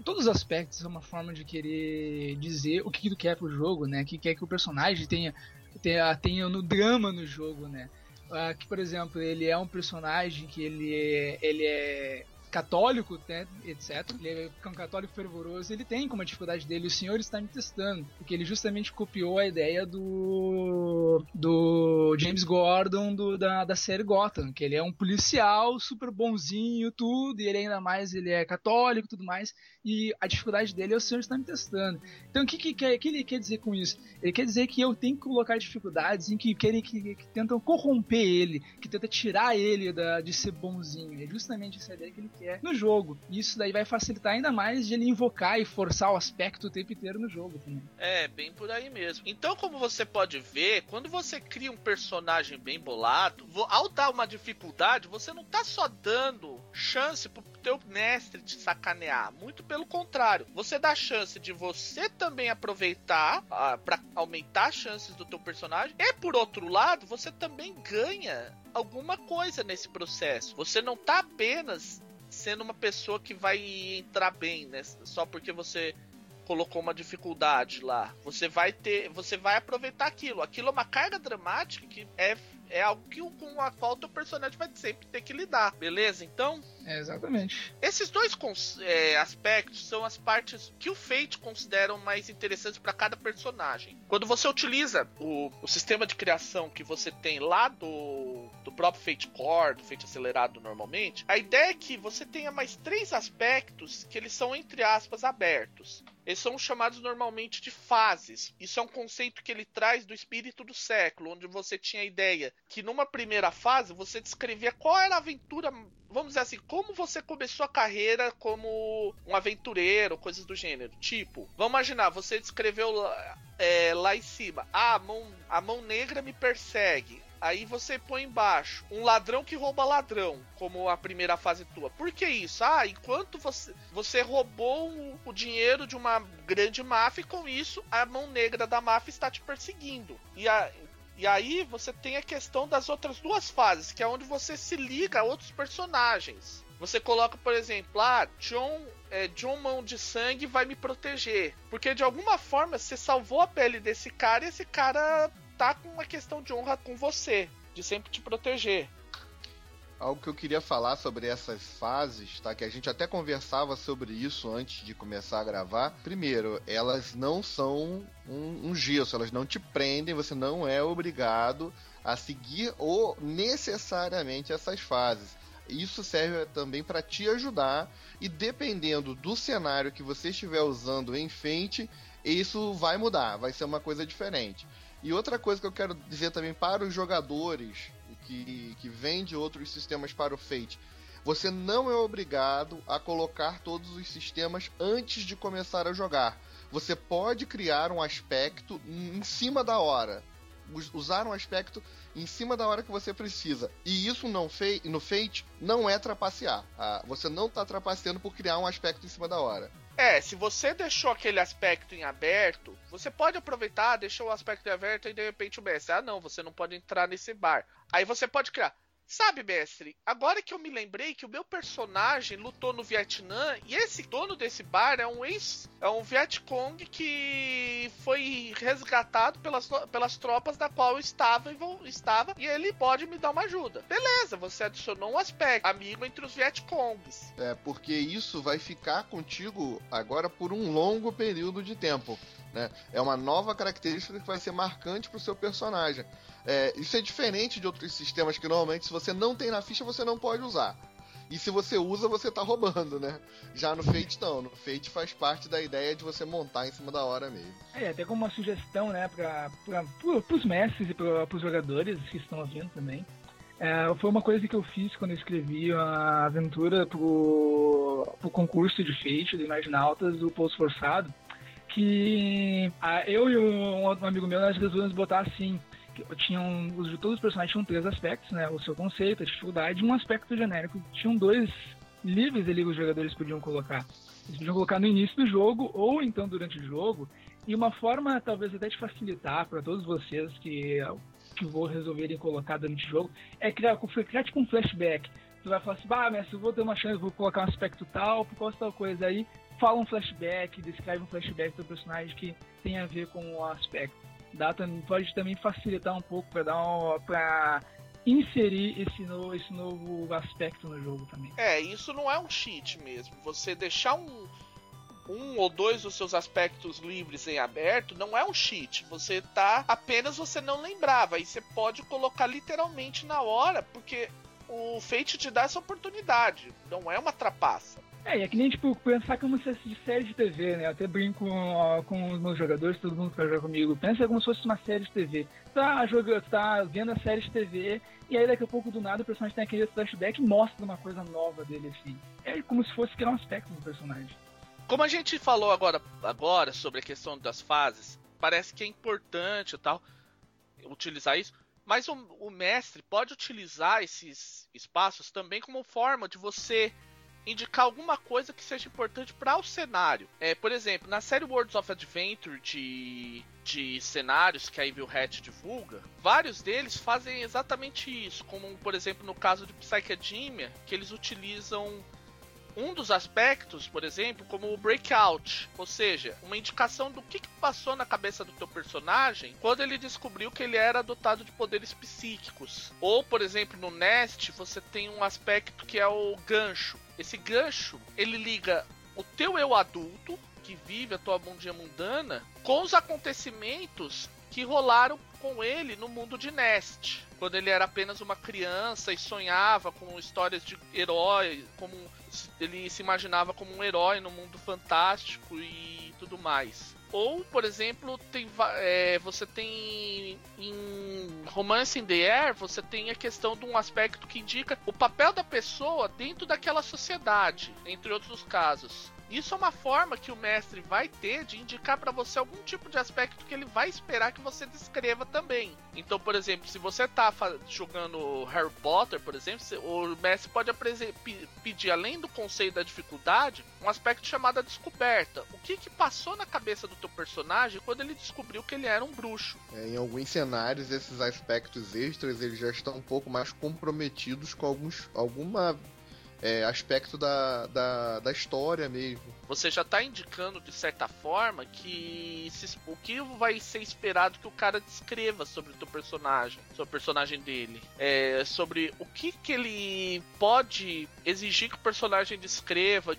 Todos os aspectos são uma forma de querer dizer o que tu quer pro jogo, né? O que quer que o personagem tenha, tenha, tenha no drama no jogo, né? Uh, que, por exemplo, ele é um personagem que ele é, ele é católico, né, etc. Ele é um católico fervoroso, ele tem como a dificuldade dele, o senhor está me testando, porque ele justamente copiou a ideia do do James Gordon do, da, da série Gotham, que ele é um policial super bonzinho, tudo, e ele ainda mais ele é católico, tudo mais, e a dificuldade dele é o senhor está me testando. Então o que, que, que, que ele quer dizer com isso? Ele quer dizer que eu tenho que colocar dificuldades em que querem que, que tentam corromper ele, que tentam tirar ele da, de ser bonzinho. É justamente essa ideia que ele quer no jogo. E isso daí vai facilitar ainda mais de ele invocar e forçar o aspecto o tempo inteiro no jogo também. É, bem por aí mesmo. Então, como você pode ver, quando você cria um personagem bem bolado, ao dar uma dificuldade, você não tá só dando chance pro teu mestre te sacanear. Muito pelo contrário, você dá chance de você também aproveitar ah, para aumentar as chances do teu personagem. E por outro lado, você também ganha alguma coisa nesse processo. Você não tá apenas sendo uma pessoa que vai entrar bem, né? Só porque você colocou uma dificuldade lá. Você vai ter, você vai aproveitar aquilo. Aquilo é uma carga dramática que é é algo que, com a qual o teu personagem vai sempre ter que lidar, beleza? Então. É exatamente. Esses dois é, aspectos são as partes que o Fate considera mais interessantes para cada personagem. Quando você utiliza o, o, sistema de criação que você tem lá do, do próprio Fate Core, do Fate acelerado normalmente, a ideia é que você tenha mais três aspectos que eles são, entre aspas, abertos. Eles são chamados normalmente de fases. Isso é um conceito que ele traz do espírito do século, onde você tinha a ideia que numa primeira fase você descrevia qual era a aventura, vamos dizer assim, como você começou a carreira como um aventureiro, coisas do gênero. Tipo, vamos imaginar, você descreveu é, lá em cima, ah, a mão, a mão negra me persegue. Aí você põe embaixo um ladrão que rouba ladrão, como a primeira fase tua. Por que isso? Ah, enquanto você, você roubou o, o dinheiro de uma grande máfia e com isso a mão negra da máfia está te perseguindo. E, a, e aí você tem a questão das outras duas fases, que é onde você se liga a outros personagens. Você coloca, por exemplo, ah, John, é, John Mão de Sangue vai me proteger. Porque de alguma forma você salvou a pele desse cara e esse cara tá com uma questão de honra com você, de sempre te proteger. Algo que eu queria falar sobre essas fases, tá? Que a gente até conversava sobre isso antes de começar a gravar. Primeiro, elas não são um, um gesso, elas não te prendem, você não é obrigado a seguir ou necessariamente essas fases. Isso serve também para te ajudar e dependendo do cenário que você estiver usando em frente, isso vai mudar, vai ser uma coisa diferente. E outra coisa que eu quero dizer também para os jogadores que, que vêm de outros sistemas para o Fate. Você não é obrigado a colocar todos os sistemas antes de começar a jogar. você pode criar um aspecto em cima da hora. Usar um aspecto em cima da hora que você precisa. E isso não fei no Fate não é trapacear. Ah, você não está trapaceando por criar um aspecto em cima da hora. É, se você deixou aquele aspecto em aberto, você pode aproveitar, deixou o aspecto em aberto e de repente o mestre, ah não, você não pode entrar nesse bar. Aí você pode criar, Sabe, mestre, agora que eu me lembrei que o meu personagem lutou no Vietnã e esse dono desse bar é um ex. É um Vietcong que foi resgatado pelas, pelas tropas da qual eu estava, estava e ele pode me dar uma ajuda. Beleza, você adicionou um aspecto, amigo entre os Vietcongs. É, porque isso vai ficar contigo agora por um longo período de tempo. Né? É uma nova característica que vai ser marcante para o seu personagem. É, isso é diferente de outros sistemas que normalmente, se você não tem na ficha, você não pode usar. E se você usa, você tá roubando, né? Já no Fate não. No Fate faz parte da ideia de você montar em cima da hora mesmo. É, até como uma sugestão, né, para os mestres e para os jogadores que estão ouvindo também. É, foi uma coisa que eu fiz quando eu escrevi a aventura pro, pro concurso de Fate do Imaginautas do Pouso Forçado que a, eu e um amigo meu, nós resolvemos botar assim, tinham, os, todos os personagens tinham três aspectos, né? O seu conceito, a dificuldade um aspecto genérico. Tinham dois livres ali que os jogadores podiam colocar. Eles podiam colocar no início do jogo ou então durante o jogo. E uma forma, talvez até de facilitar para todos vocês que, que vou resolverem colocar durante o jogo, é criar, criar tipo um flashback. Tu vai falar assim, bah, mestre, eu vou ter uma chance, vou colocar um aspecto tal, por causa tal coisa. Aí fala um flashback, descreve um flashback do personagem que tem a ver com o aspecto. Dá, pode também facilitar um pouco para dar pra inserir esse novo, esse novo aspecto no jogo também. É, isso não é um cheat mesmo. Você deixar um, um ou dois dos seus aspectos livres em aberto não é um cheat. Você tá. Apenas você não lembrava. Aí você pode colocar literalmente na hora, porque o Fate te dá essa oportunidade. Não é uma trapaça. É, é que nem, tipo, pensar como se fosse de série de TV, né? Eu até brinco com, com os meus jogadores, todo mundo que jogar comigo. Pensa como se fosse uma série de TV. Tá, jogando, tá vendo a série de TV, e aí daqui a pouco do nada o personagem tem aquele flashback e mostra uma coisa nova dele, assim. É como se fosse criar um aspecto do personagem. Como a gente falou agora, agora sobre a questão das fases, parece que é importante e tal utilizar isso. Mas o, o mestre pode utilizar esses espaços também como forma de você indicar alguma coisa que seja importante para o cenário. É, por exemplo, na série Worlds of Adventure de, de cenários que a Evil Hat divulga, vários deles fazem exatamente isso, como por exemplo no caso de Psychedemia, que eles utilizam um dos aspectos, por exemplo, como o breakout, ou seja, uma indicação do que, passou na cabeça do teu personagem quando ele descobriu que ele era dotado de poderes psíquicos. Ou, por exemplo, no Nest, você tem um aspecto que é o gancho. Esse gancho, ele liga o teu eu adulto, que vive a tua bundinha mundana, com os acontecimentos que rolaram com ele no mundo de Nest, quando ele era apenas uma criança e sonhava com histórias de herói, como ele se imaginava como um herói no mundo fantástico e tudo mais. Ou, por exemplo, tem, é, você tem em Romance in the Air, você tem a questão de um aspecto que indica o papel da pessoa dentro daquela sociedade, entre outros casos. Isso é uma forma que o mestre vai ter de indicar para você algum tipo de aspecto que ele vai esperar que você descreva também. Então, por exemplo, se você tá jogando Harry Potter, por exemplo, o mestre pode pedir, além do conceito da dificuldade, um aspecto chamado a descoberta. O que que passou na cabeça do teu personagem quando ele descobriu que ele era um bruxo? É, em alguns cenários, esses aspectos extras eles já estão um pouco mais comprometidos com alguns, alguma é, aspecto da, da, da, história mesmo. Você já está indicando de certa forma que se, o que vai ser esperado que o cara descreva sobre o teu personagem, sobre o personagem dele, é, sobre o que, que ele pode exigir que o personagem descreva,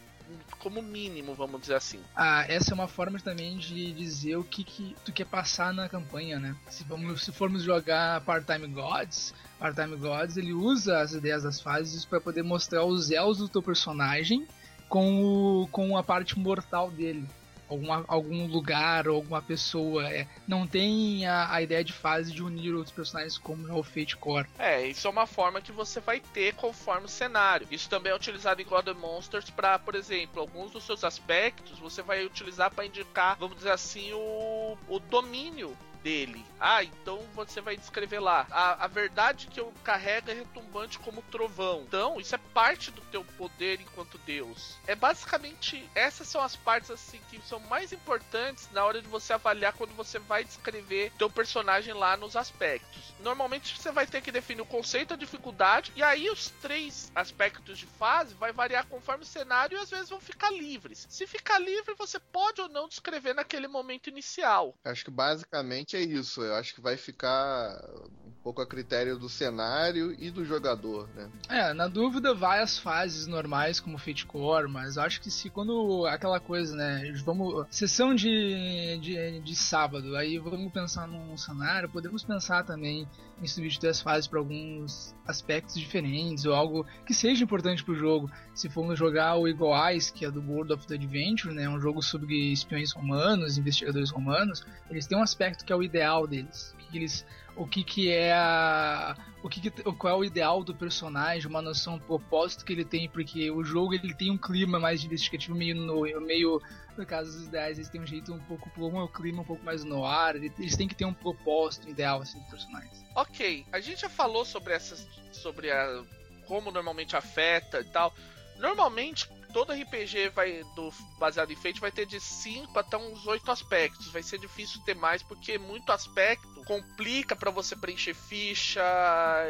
como mínimo, vamos dizer assim. Ah, essa é uma forma também de dizer o que, que tu quer passar na campanha, né? Se, vamos, se formos jogar Part-Time Gods, Part-Time Gods ele usa as ideias das fases para poder mostrar os elos do teu personagem com, o, com a parte mortal dele. Alguma, algum lugar ou alguma pessoa. É, não tem a, a, ideia de fase de unir outros personagens como é o Fate Core. É, isso é uma forma que você vai ter conforme o cenário. Isso também é utilizado em God of Monsters para, por exemplo, alguns dos seus aspectos você vai utilizar para indicar, vamos dizer assim, o, o domínio dele. Ah, então você vai descrever lá. A, a verdade que eu carrego é retumbante como trovão. Então, isso é parte do teu poder enquanto Deus. É basicamente essas são as partes assim que são mais importantes na hora de você avaliar quando você vai descrever teu personagem lá nos aspectos. Normalmente você vai ter que definir o conceito, a dificuldade e aí os três aspectos de fase vai variar conforme o cenário e às vezes vão ficar livres. Se ficar livre, você pode ou não descrever naquele momento inicial. Acho que basicamente é isso. Eu acho que vai ficar um pouco a critério do cenário e do jogador, né? É, na dúvida vai as fases normais como Fate Core, mas acho que se quando aquela coisa, né, vamos sessão de, de, de sábado, aí vamos pensar num cenário, podemos pensar também substituir as fases para alguns aspectos diferentes ou algo que seja importante para o jogo. Se formos jogar o Eagle Eyes, que é do World of the Adventure, né, um jogo sobre espiões romanos, investigadores romanos, eles têm um aspecto que é o ideal deles, que eles o que, que é a, o que, que, qual é o ideal do personagem, uma noção do propósito que ele tem, porque o jogo ele tem um clima mais investigativo meio no meio no caso dos ideais, eles têm um jeito um pouco como é clima um pouco mais no ar, eles têm que ter um propósito ideal assim dos personagens. OK, a gente já falou sobre essas sobre a como normalmente afeta e tal. Normalmente todo RPG vai do baseado em Fate vai ter de 5 até uns 8 aspectos. Vai ser difícil ter mais porque muito aspecto complica para você preencher ficha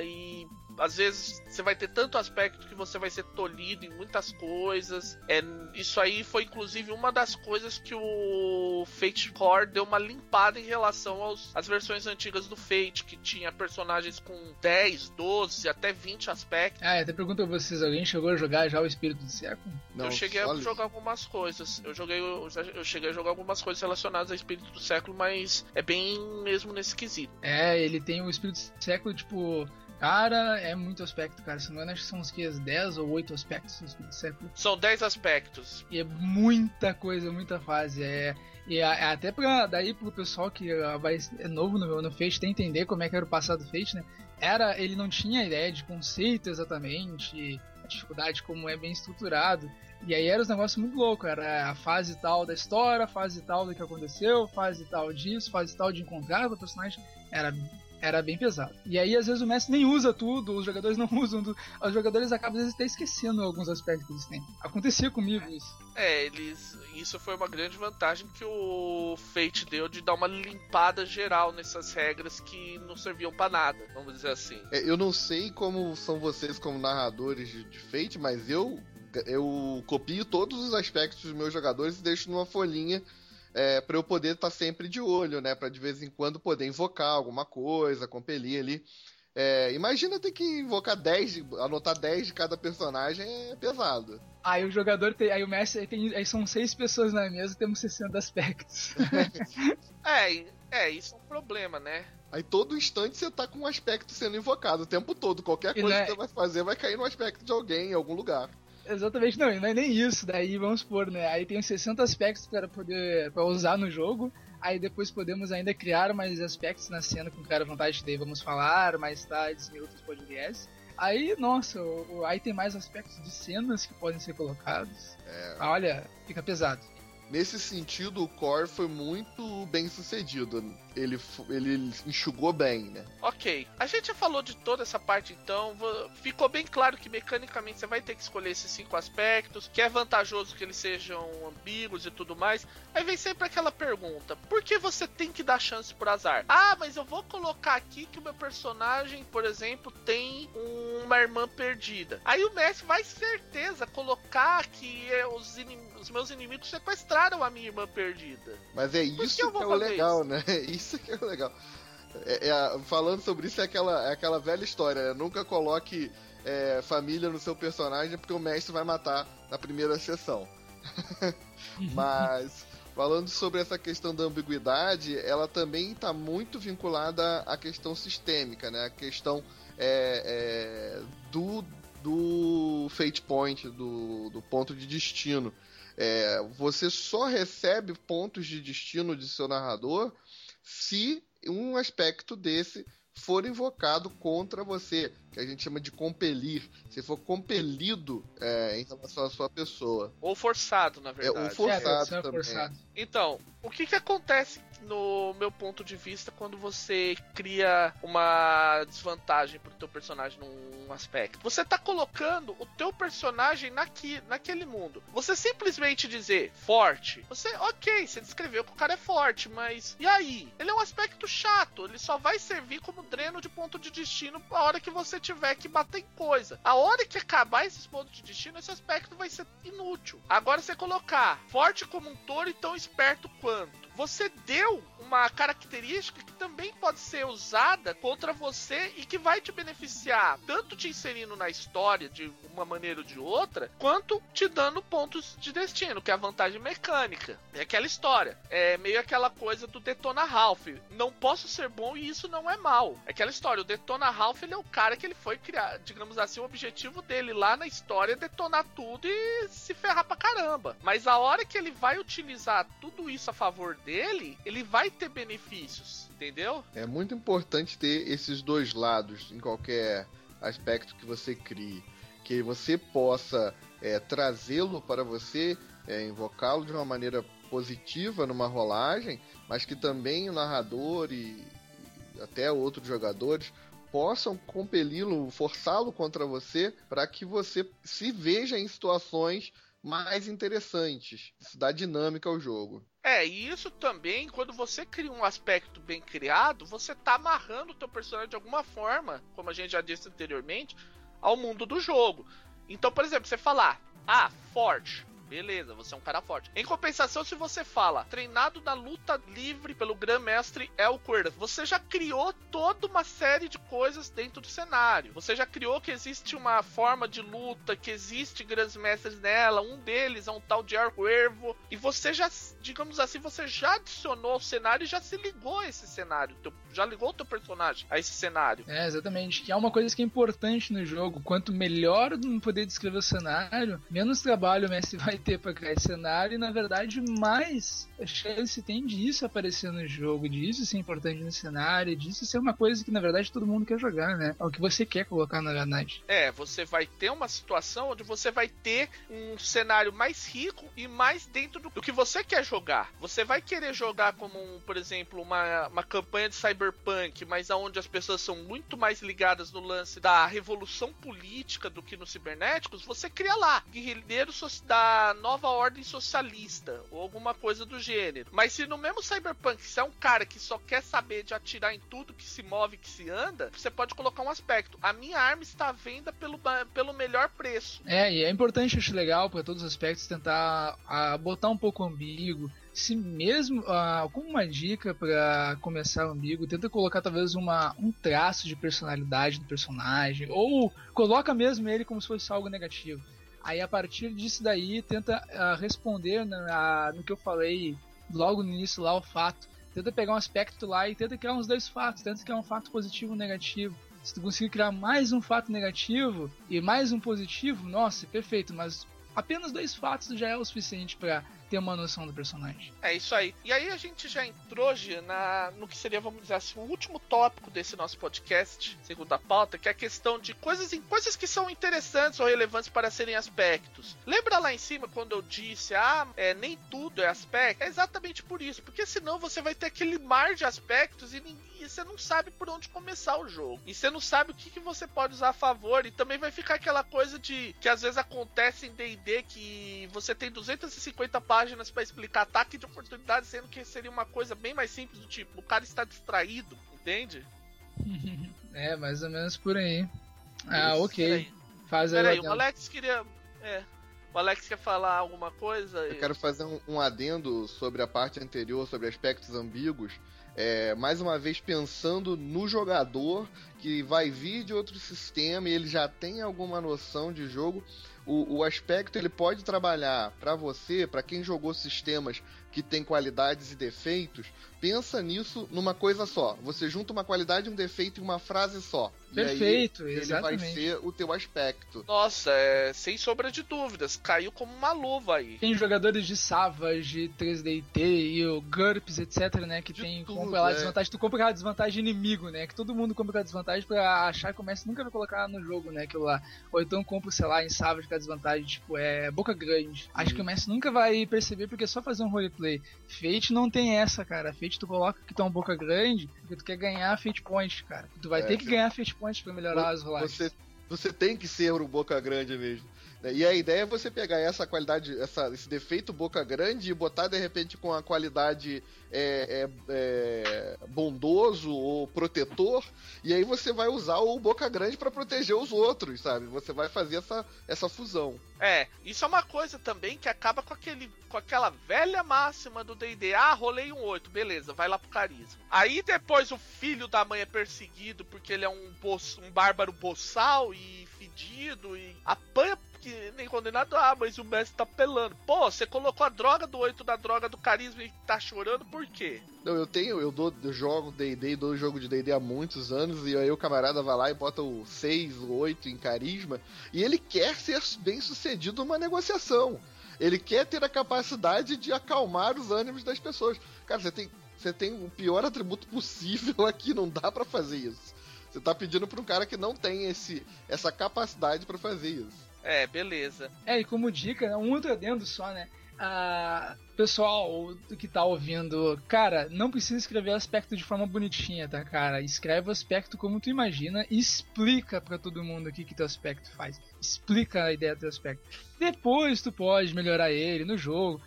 e às vezes você vai ter tanto aspecto que você vai ser tolhido em muitas coisas. É, isso aí foi inclusive uma das coisas que o Fate Core deu uma limpada em relação aos, às versões antigas do Fate, que tinha personagens com 10, 12, até 20 aspectos. Ah, até pergunto a vocês, alguém chegou a jogar já o Espírito do Século? Não, eu cheguei a jogar algumas coisas. Eu joguei. Eu cheguei a jogar algumas coisas relacionadas ao Espírito do Século, mas é bem mesmo nesse quesito. É, ele tem o Espírito do Século, tipo Cara, é muito aspecto, cara. Se não me engano, acho que são uns que, 10 ou 8 aspectos do século. São 10 aspectos. E é muita coisa, muita fase. É, e é, até pra, daí pro pessoal que ah, vai, é novo no, no Fate, tem entender como é que era o passado do Fate, né? Era, ele não tinha ideia de conceito exatamente, a dificuldade, como é bem estruturado. E aí era um negócio muito louco, era a fase tal da história, a fase tal do que aconteceu, fase tal disso, fase tal de encontrar o personagem. Era era bem pesado. E aí, às vezes, o mestre nem usa tudo, os jogadores não usam tudo. Os jogadores acabam, às vezes, até esquecendo alguns aspectos que eles têm. Acontecia comigo isso. É, eles. Isso foi uma grande vantagem que o Fate deu de dar uma limpada geral nessas regras que não serviam para nada, vamos dizer assim. É, eu não sei como são vocês como narradores de, de Fate, mas eu eu copio todos os aspectos dos meus jogadores e deixo numa folhinha é, para eu poder estar tá sempre de olho, né? Para de vez em quando poder invocar alguma coisa, compelir ali. É, imagina ter que invocar 10, anotar 10 de cada personagem é pesado. Aí o jogador tem. Aí o mestre tem. Aí são seis pessoas na mesa e temos 60 aspectos. é, é, isso é um problema, né? Aí todo instante você tá com um aspecto sendo invocado o tempo todo. Qualquer coisa é... que você vai fazer vai cair no aspecto de alguém em algum lugar. Exatamente, não, não é nem isso. Daí vamos supor, né? Aí tem 60 aspectos para poder pra usar no jogo. Aí depois podemos ainda criar mais aspectos na cena com cara vontade de vamos falar mais tarde em outros podcasts. Aí, nossa, aí tem mais aspectos de cenas que podem ser colocados. É. Olha, fica pesado nesse sentido, o Core foi muito bem sucedido. Ele, ele enxugou bem, né? Ok. A gente já falou de toda essa parte, então. Ficou bem claro que mecanicamente você vai ter que escolher esses cinco aspectos, que é vantajoso que eles sejam ambíguos e tudo mais. Aí vem sempre aquela pergunta: por que você tem que dar chance por azar? Ah, mas eu vou colocar aqui que o meu personagem, por exemplo, tem uma irmã perdida. Aí o mestre vai certeza colocar que os, os meus inimigos sequestraram a minha irmã perdida. Mas é isso que, que é o legal, isso? né? Isso que é o legal. É, é, falando sobre isso, é aquela, é aquela velha história, né? Nunca coloque é, família no seu personagem porque o mestre vai matar na primeira sessão. Mas, falando sobre essa questão da ambiguidade, ela também está muito vinculada à questão sistêmica, né? A questão é, é, do do Fate Point, do, do ponto de destino. É, você só recebe pontos de destino de seu narrador se um aspecto desse for invocado contra você, que a gente chama de compelir, se for compelido é, em relação à sua pessoa. Ou forçado, na verdade. É, ou forçado É, também. forçado. Então, o que que acontece no meu ponto de vista quando você cria uma desvantagem pro teu personagem num aspecto? Você tá colocando o teu personagem naqui, naquele mundo. Você simplesmente dizer forte, você, ok, você descreveu que o cara é forte, mas e aí? Ele é um aspecto chato, ele só vai servir como dreno de ponto de destino a hora que você tiver que bater em coisa. A hora que acabar esses pontos de destino, esse aspecto vai ser inútil. Agora você colocar forte como um touro e tão esperto quanto. Você deu uma característica que também pode ser usada contra você e que vai te beneficiar, tanto te inserindo na história de uma maneira ou de outra, quanto te dando pontos de destino, que é a vantagem mecânica. É aquela história. É meio aquela coisa do Detona Ralph. Não posso ser bom e isso não é mal. É aquela história. O Detona Ralph ele é o cara que ele foi criar, digamos assim, o objetivo dele lá na história é detonar tudo e se ferrar pra caramba. Mas a hora que ele vai utilizar tudo isso a favor dele, ele vai ter benefícios, entendeu? É muito importante ter esses dois lados em qualquer aspecto que você crie. Que você possa é, trazê-lo para você, é, invocá-lo de uma maneira positiva numa rolagem, mas que também o narrador e até outros jogadores possam compeli-lo, forçá-lo contra você, para que você se veja em situações mais interessantes. Isso dá dinâmica ao jogo. É, e isso também, quando você cria um aspecto bem criado, você tá amarrando o teu personagem de alguma forma, como a gente já disse anteriormente, ao mundo do jogo. Então, por exemplo, você falar, ah, forte. Beleza, você é um cara forte. Em compensação, se você fala, treinado na luta livre pelo Grã-Mestre El Cuerda, você já criou toda uma série de coisas dentro do cenário. Você já criou que existe uma forma de luta, que existe grandes mestres nela, um deles é um tal de El e você já, digamos assim, você já adicionou ao cenário e já se ligou a esse cenário, já ligou o teu personagem a esse cenário. É, exatamente. Que é uma coisa que é importante no jogo. Quanto melhor no poder descrever o cenário, menos trabalho o mestre vai ter pra criar cenário e, na verdade, mais chance tem disso aparecer no jogo, disso ser importante no cenário, disso ser uma coisa que, na verdade, todo mundo quer jogar, né? É o que você quer colocar, na verdade. É, você vai ter uma situação onde você vai ter um cenário mais rico e mais dentro do, que você quer jogar. Você vai querer jogar como, um, por exemplo, uma, uma campanha de cyberpunk, mas aonde as pessoas são muito mais ligadas no lance da revolução política do que nos cibernéticos, você cria lá guerrilheiros so- nova ordem socialista ou alguma coisa do gênero. Mas se no mesmo cyberpunk você é um cara que só quer saber de atirar em tudo que se move, que se anda, você pode colocar um aspecto. A minha arma está à venda pelo, pelo melhor preço. É, e é importante, acho legal, para todos os aspectos, tentar ah, botar um pouco ambíguo. Se mesmo, ah, como uma dica para começar ambíguo, tenta colocar talvez uma, um traço de personalidade do personagem, ou coloca mesmo ele como se fosse algo negativo. Aí a partir disso daí, tenta ah, responder na- no que eu falei logo no início lá, o fato. Tenta pegar um aspecto lá e tenta criar uns dois fatos, tenta criar um fato positivo e um negativo. Se tu conseguir criar mais um fato negativo e mais um positivo, nossa, perfeito, mas apenas dois fatos já é o suficiente pra ter uma noção do personagem. É isso aí. E aí a gente já entrou Gia, na, no que seria, vamos dizer assim, o último tópico desse nosso podcast, segundo a pauta, que é a questão de coisas, em, coisas que são interessantes ou relevantes para serem aspectos. Lembra lá em cima quando eu disse, ah, é, nem tudo é aspecto? É exatamente por isso, porque senão você vai ter aquele mar de aspectos e, e você não sabe por onde começar o jogo. E você não sabe o que, que você pode usar a favor. E também vai ficar aquela coisa de que às vezes acontece em D&D que você tem 250 páginas para explicar ataque de oportunidade, sendo que seria uma coisa bem mais simples do tipo, o cara está distraído, entende? é, mais ou menos por aí. Ah, Isso, ok. Peraí, Faz aí. peraí o o Alex queria... É, o Alex quer falar alguma coisa? Eu quero fazer um, um adendo sobre a parte anterior, sobre aspectos ambíguos. É, mais uma vez pensando no jogador que vai vir de outro sistema e ele já tem alguma noção de jogo. O, o aspecto ele pode trabalhar para você, para quem jogou sistemas que tem qualidades e defeitos. Pensa nisso numa coisa só. Você junta uma qualidade, um defeito em uma frase só. Perfeito, e aí exatamente. Ele vai ser o teu aspecto. Nossa, é, sem sombra de dúvidas, caiu como uma luva aí. Tem jogadores de Savage, 3DT e o GURPS, etc, né, que De tem tudo, compra lá é. desvantagem, tu compra aquela desvantagem inimigo, né, que todo mundo compra aquela desvantagem pra achar que o Messi nunca vai colocar no jogo, né, aquilo lá. Ou então compra, sei lá, em Savage aquela desvantagem, tipo, é boca grande. Acho que o Messi nunca vai perceber porque é só fazer um roleplay. Fate não tem essa, cara. Fate tu coloca que tu é um boca grande porque tu quer ganhar Fate Point, cara. Tu vai É, ter que você- ganhar Fate Point pra melhorar as rolagens. Você, você tem que ser o boca grande mesmo. Né? E a ideia é você pegar essa qualidade, essa, esse defeito boca grande e botar de repente com a qualidade é, é, é, bondoso ou protetor, e aí você vai usar o boca grande pra proteger os outros, sabe? Você vai fazer essa, essa fusão. É, isso é uma coisa também que acaba com aquele com aquela velha máxima do D&D. Ah, rolei um 8, beleza, vai lá pro carisma. Aí depois o filho da mãe é perseguido porque ele é um, um bárbaro boçal e fedido e apanha que nem condenado. Ah, mas o mestre tá pelando. Pô, você colocou a droga do 8 da droga do carisma e tá chorando por quê? Não, eu tenho, eu dou, eu jogo D&D, dou jogo de D&D há muitos anos, e aí o camarada vai lá e bota o 6, o 8 em carisma, e ele quer ser bem sucedido numa negociação. Ele quer ter a capacidade de acalmar os ânimos das pessoas. Cara, você tem, você tem o pior atributo possível aqui, não dá pra fazer isso. Você tá pedindo pra um cara que não tem esse, essa capacidade pra fazer isso. É, beleza. É, e como dica, um outro adendo só, né? Ah, pessoal que tá ouvindo, cara, não precisa escrever aspecto de forma bonitinha, tá, cara? Escreve o aspecto como tu imagina e explica pra todo mundo o que que teu aspecto faz. Explica a ideia do teu aspecto. Depois tu pode melhorar ele no jogo.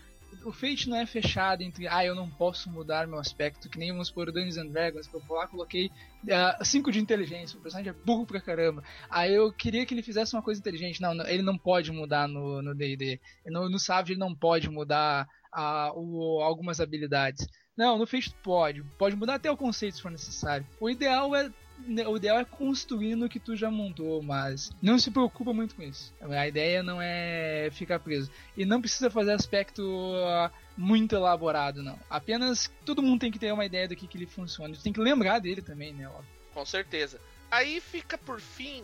O Fate não é fechado entre, ah, eu não posso mudar meu aspecto, que nem vamos por Dungeons and Dragons, que eu lá coloquei 5 de inteligência, o personagem é burro pra caramba. Aí eu queria que ele fizesse uma coisa inteligente. Não, não, ele não pode mudar no no D&D. No, no Savage ele não pode mudar a, o, algumas habilidades. Não, no Fate pode. Pode mudar até o conceito se for necessário. O ideal é o ideal é construir no que tu já montou, mas não se preocupa muito com isso. A ideia não é ficar preso. E não precisa fazer aspecto ah, muito elaborado, não. Apenas todo mundo tem que ter uma ideia do que, que ele funciona. Tu tem que lembrar dele também, né? Óbvio. Com certeza. Aí fica por fim.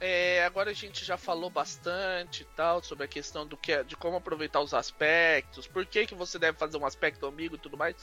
é, agora a gente já falou bastante tal sobre a questão do que é- de como aproveitar os aspectos, por que, que você deve fazer um aspecto amigo e tudo mais.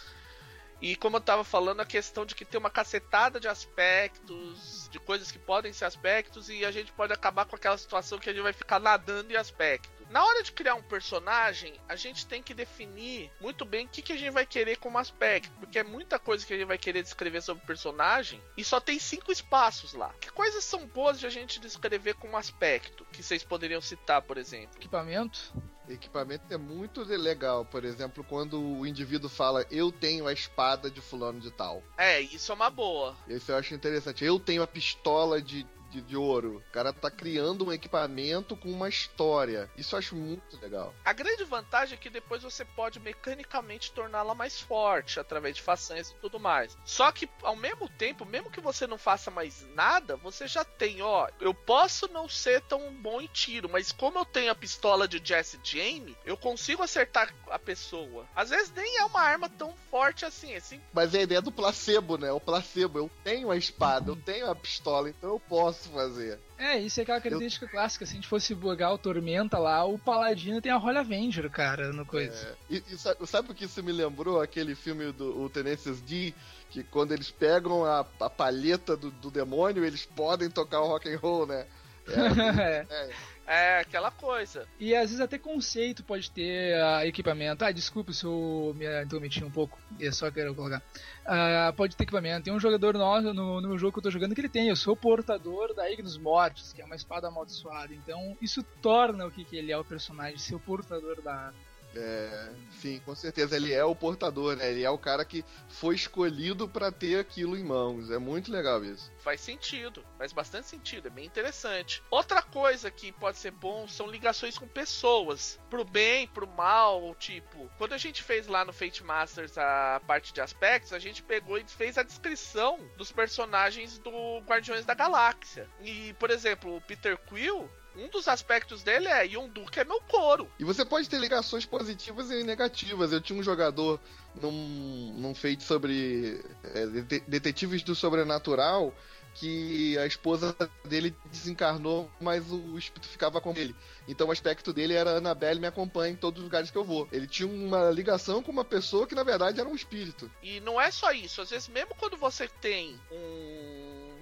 E como eu tava falando, a questão de que tem uma cacetada de aspectos, de coisas que podem ser aspectos, e a gente pode acabar com aquela situação que a gente vai ficar nadando em aspecto. Na hora de criar um personagem, a gente tem que definir muito bem o que, que a gente vai querer como aspecto, porque é muita coisa que a gente vai querer descrever sobre o personagem e só tem cinco espaços lá. Que coisas são boas de a gente descrever como aspecto? Que vocês poderiam citar, por exemplo? Equipamento. Equipamento é muito legal, por exemplo, quando o indivíduo fala eu tenho a espada de fulano de tal. É, isso é uma boa. Esse eu acho interessante. Eu tenho a pistola de, de, de ouro. O cara tá criando um equipamento com uma história. Isso eu acho muito legal. A grande vantagem é que depois você pode mecanicamente torná-la mais forte através de façanhas e tudo mais. Só que ao mesmo tempo, mesmo que você não faça mais nada, você já tem, ó, eu posso não ser tão bom em tiro, mas como eu tenho a pistola de Jesse James, eu consigo acertar a pessoa. Às vezes nem é uma arma tão forte assim, assim. Mas é a ideia do placebo, né? O placebo. Eu tenho a espada, eu tenho a pistola, então eu posso fazer. É, isso é aquela característica clássica. Se a gente fosse bugar o Tormenta lá, o Paladino tem a Holy Avenger, cara, no coisa. É, e, e sabe, sabe o que isso me lembrou? Aquele filme do o D, que quando eles pegam a, a palheta do, do demônio, eles podem tocar o rock and roll, né? É, É. é, É aquela coisa. E às vezes até conceito pode ter ah, equipamento. Ah, desculpa se eu me intrometi um pouco. É só quero colocar. Ah, pode ter equipamento. Tem um jogador nosso no, no jogo que eu tô jogando que ele tem. Eu sou portador da Ignis Mortis, que é uma espada amaldiçoada. Então isso torna o que, que ele é o personagem, ser o portador da. É, sim, com certeza. Ele é o portador, né? Ele é o cara que foi escolhido pra ter aquilo em mãos. É muito legal isso. Faz sentido, faz bastante sentido, é bem interessante. Outra coisa que pode ser bom são ligações com pessoas, pro bem, pro mal, tipo, quando a gente fez lá no Fate Masters a parte de aspectos, a gente pegou e fez a descrição dos personagens do Guardiões da Galáxia. E, por exemplo, o Peter Quill, um dos aspectos dele é Yondu, que é meu couro. E você pode ter ligações positivas e negativas. Eu tinha um jogador num, num feito sobre é, dete- detetives do sobrenatural que a esposa dele desencarnou, mas o espírito ficava com ele. Então o aspecto dele era Annabelle me acompanha em todos os lugares que eu vou. Ele tinha uma ligação com uma pessoa que na verdade era um espírito. E não é só isso, às vezes mesmo quando você tem um,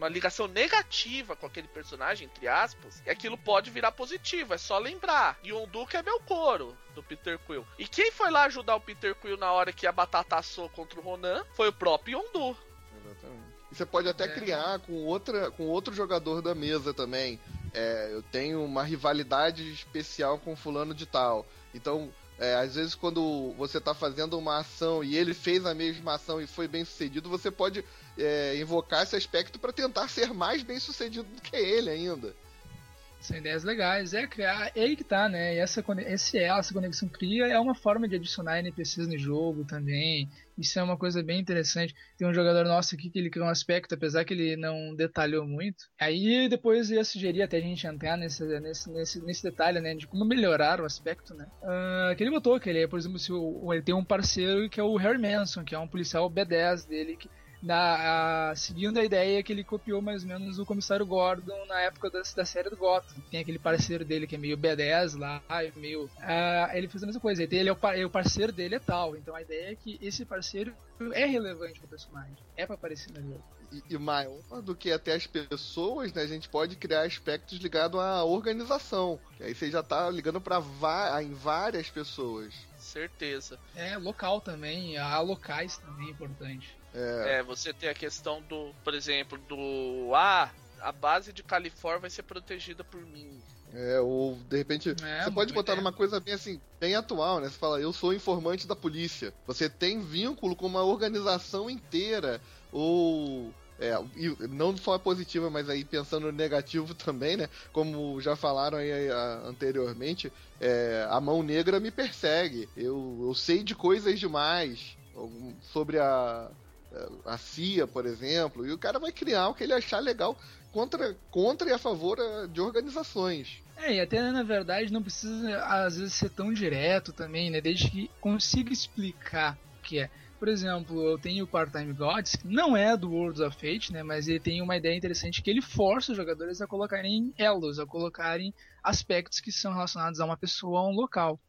uma ligação negativa com aquele personagem, entre aspas, aquilo pode virar positivo, é só lembrar. Yondu é meu coro do Peter Quill. E quem foi lá ajudar o Peter Quill na hora que a batata assou contra o Ronan foi o próprio Yondu. Exatamente. E você pode até é. criar com, outra, com outro jogador da mesa também. É, eu tenho uma rivalidade especial com fulano de tal. Então, é, às vezes quando você está fazendo uma ação e ele fez a mesma ação e foi bem sucedido, você pode é, invocar esse aspecto para tentar ser mais bem sucedido do que ele ainda. São ideias legais. É criar. É aí que tá, né? E essa, esse essa conexão cria é uma forma de adicionar NPCs no jogo também. Isso é uma coisa bem interessante. Tem um jogador nosso aqui que ele criou um aspecto, apesar que ele não detalhou muito. Aí depois eu ia sugerir até a gente entrar nesse, nesse, nesse, nesse detalhe, né? De como melhorar o aspecto, né? Uh, que ele botou, que ele, por exemplo, se o, ele tem um parceiro que é o Harry Manson, que é um policial B10 dele, que na, a, seguindo a ideia que ele copiou mais ou menos o comissário Gordon na época da, da série do Gotham. Tem aquele parceiro dele que é meio B10 lá, meio. Uh, ele fez a mesma coisa. Ele é o, o, parceiro dele é tal. Então a ideia é que esse parceiro é relevante pro personagem. É pra aparecer no jogo. E, e maior do que até as pessoas, né? A gente pode criar aspectos ligados à organização. Que aí você já tá ligando para em várias pessoas. Certeza. É, local também, há locais também é importante. É. é, você tem a questão do, por exemplo, do ah, a base de Califórnia vai ser protegida por mim. É, ou de repente é, você pode botar é. numa coisa bem assim, bem atual, né? Você fala, eu sou informante da polícia. Você tem vínculo com uma organização inteira, ou é, não só positiva, mas aí pensando no negativo também, né? Como já falaram aí anteriormente, é, a mão negra me persegue. Eu, eu sei de coisas demais sobre a, a CIA, por exemplo, e o cara vai criar o que ele achar legal contra, contra e a favor eh, de organizações. É, e até na verdade não precisa às vezes ser tão direto também, né? Desde que consiga explicar o que é. Por exemplo, eu tenho o Part-Time Gods, que não é do Worlds of Fate, né? Mas ele tem uma ideia interessante que ele força os jogadores a colocarem elos, a colocarem aspectos que são relacionados a uma pessoa, a um local.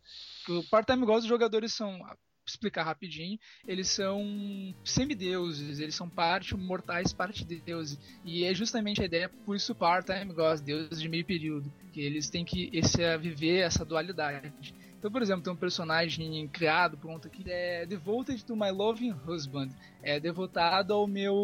O Part-Time Gods, os jogadores são explicar rapidinho, eles são semideuses, eles são parte mortais, parte de deuses. E é justamente a ideia, por isso part-time gods, deuses de meio período, que eles têm que esse, viver essa dualidade. Então, por exemplo, tem um personagem criado, pronto aqui, é Devoted to My Loving Husband. É devotado ao meu.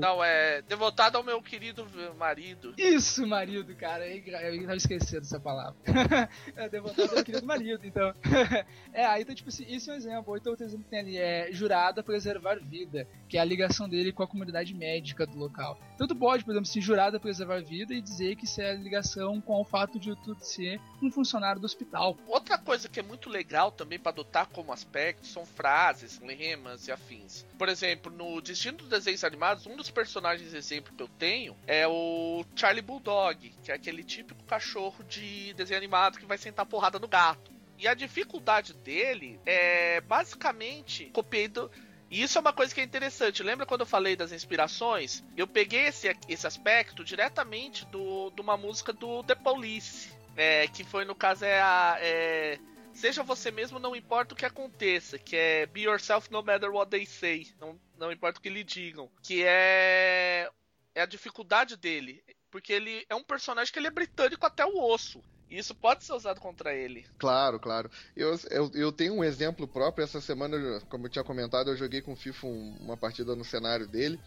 Não, é devotado ao meu querido marido. Isso, marido, cara. Eu tava esquecendo essa palavra. é devotado ao meu querido marido, então. é, aí então, tipo assim, isso é um exemplo. Então, outro exemplo tem ali é jurado a preservar vida, que é a ligação dele com a comunidade médica do local. Então, tu pode, por exemplo, se jurado a preservar vida e dizer que isso é a ligação com o fato de tu ser um funcionário do hospital Outra coisa que é muito legal também para adotar como aspecto são frases, lemas e afins. Por exemplo, no Destino dos Desenhos Animados, um dos personagens exemplo que eu tenho é o Charlie Bulldog, que é aquele típico cachorro de desenho animado que vai sentar porrada no gato. E a dificuldade dele é basicamente copiei do, e isso é uma coisa que é interessante. Lembra quando eu falei das inspirações? Eu peguei esse, esse aspecto diretamente do, de uma música do The Police. É, que foi no caso é a. É, Seja você mesmo, não importa o que aconteça. Que é Be Yourself No Matter What They Say. Não, não importa o que lhe digam. Que é. É a dificuldade dele. Porque ele é um personagem que ele é britânico até o osso. E isso pode ser usado contra ele. Claro, claro. Eu, eu, eu tenho um exemplo próprio. Essa semana, como eu tinha comentado, eu joguei com o FIFA um, uma partida no cenário dele.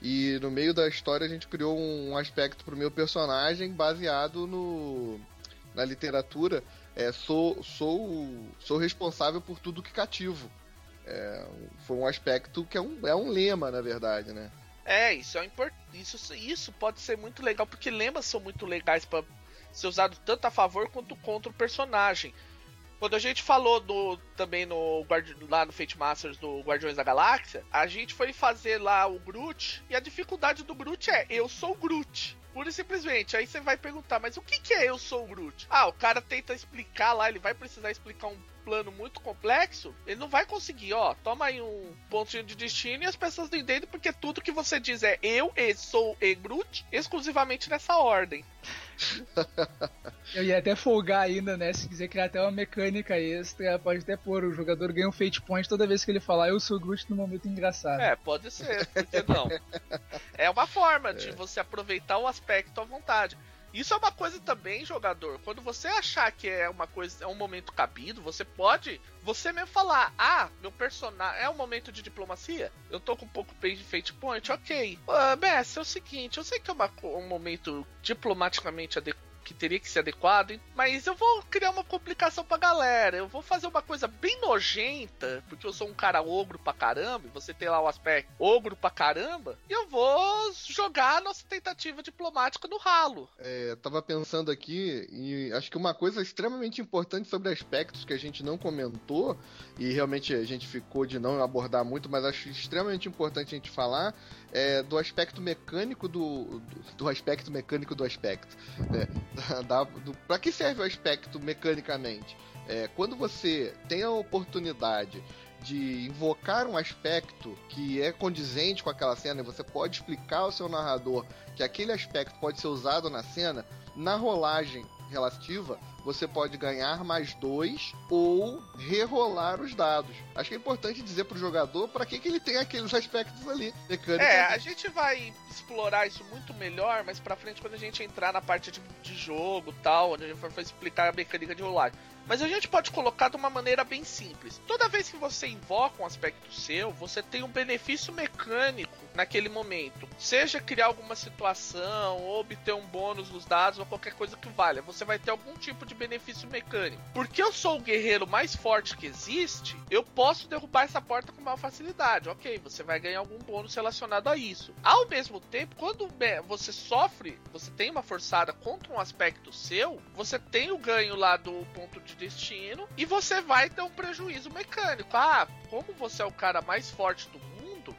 E no meio da história a gente criou um aspecto pro meu personagem baseado no na literatura, é, sou, sou, sou responsável por tudo que cativo. É, foi um aspecto que é um, é um lema, na verdade, né? É, isso é isso, isso pode ser muito legal, porque lemas são muito legais para ser usado tanto a favor quanto contra o personagem. Quando a gente falou do, também no lá no Fate Masters do Guardiões da Galáxia, a gente foi fazer lá o Groot e a dificuldade do Groot é eu sou o Groot. Pura e simplesmente. Aí você vai perguntar, mas o que, que é eu sou o Groot? Ah, o cara tenta explicar lá, ele vai precisar explicar um plano muito complexo, ele não vai conseguir, ó, toma aí um pontinho de destino e as pessoas não entendem porque tudo que você diz é eu e sou e Groot, exclusivamente nessa ordem. Eu ia até folgar ainda, né? Se quiser criar até uma mecânica extra, pode até pôr. O jogador ganha um fate point toda vez que ele falar eu sou Groot no momento engraçado. É, pode ser, por que não? é uma forma de você aproveitar o aspecto à vontade. Isso é uma coisa também, jogador. Quando você achar que é uma coisa, é um momento cabido, você pode, você mesmo falar: "Ah, meu personagem é um momento de diplomacia. Eu tô com um pouco de fate point, ok. Uh, Bess, é o seguinte, eu sei que é uma, um momento diplomaticamente adequado que teria que ser adequado, mas eu vou criar uma complicação pra galera. Eu vou fazer uma coisa bem nojenta, porque eu sou um cara ogro pra caramba, e você tem lá o aspecto ogro pra caramba, e eu vou jogar a nossa tentativa diplomática no ralo. É, tava pensando aqui, e acho que uma coisa extremamente importante sobre aspectos que a gente não comentou, e realmente a gente ficou de não abordar muito, mas acho extremamente importante a gente falar, é, do aspecto mecânico do, do, do, aspecto mecânico do aspecto. Né? Da, do, pra que serve o aspecto mecanicamente? É, quando você tem a oportunidade de invocar um aspecto que é condizente com aquela cena e você pode explicar ao seu narrador que aquele aspecto pode ser usado na cena, na rolagem relativa, você pode ganhar mais dois ou rerolar os dados. Acho que é importante dizer pro jogador para que, que ele tem aqueles aspectos ali. É, a gente vai explorar isso muito melhor, mas pra frente quando a gente entrar na parte de, de jogo tal, onde a gente for explicar a mecânica de rolagem. Mas a gente pode colocar de uma maneira bem simples. Toda vez que você invoca um aspecto seu, você tem um benefício mecânico naquele momento. Seja criar alguma situação, ou obter um bônus nos dados, ou qualquer coisa que valha. Você vai ter algum tipo de benefício mecânico. Porque eu sou o guerreiro mais forte que existe, eu posso derrubar essa porta com maior facilidade. Ok, você vai ganhar algum bônus relacionado a isso. Ao mesmo tempo, quando você sofre, você tem uma forçada contra um aspecto seu, você tem o ganho lá do ponto de destino e você vai ter um prejuízo mecânico. Ah, como você é o cara mais forte do mundo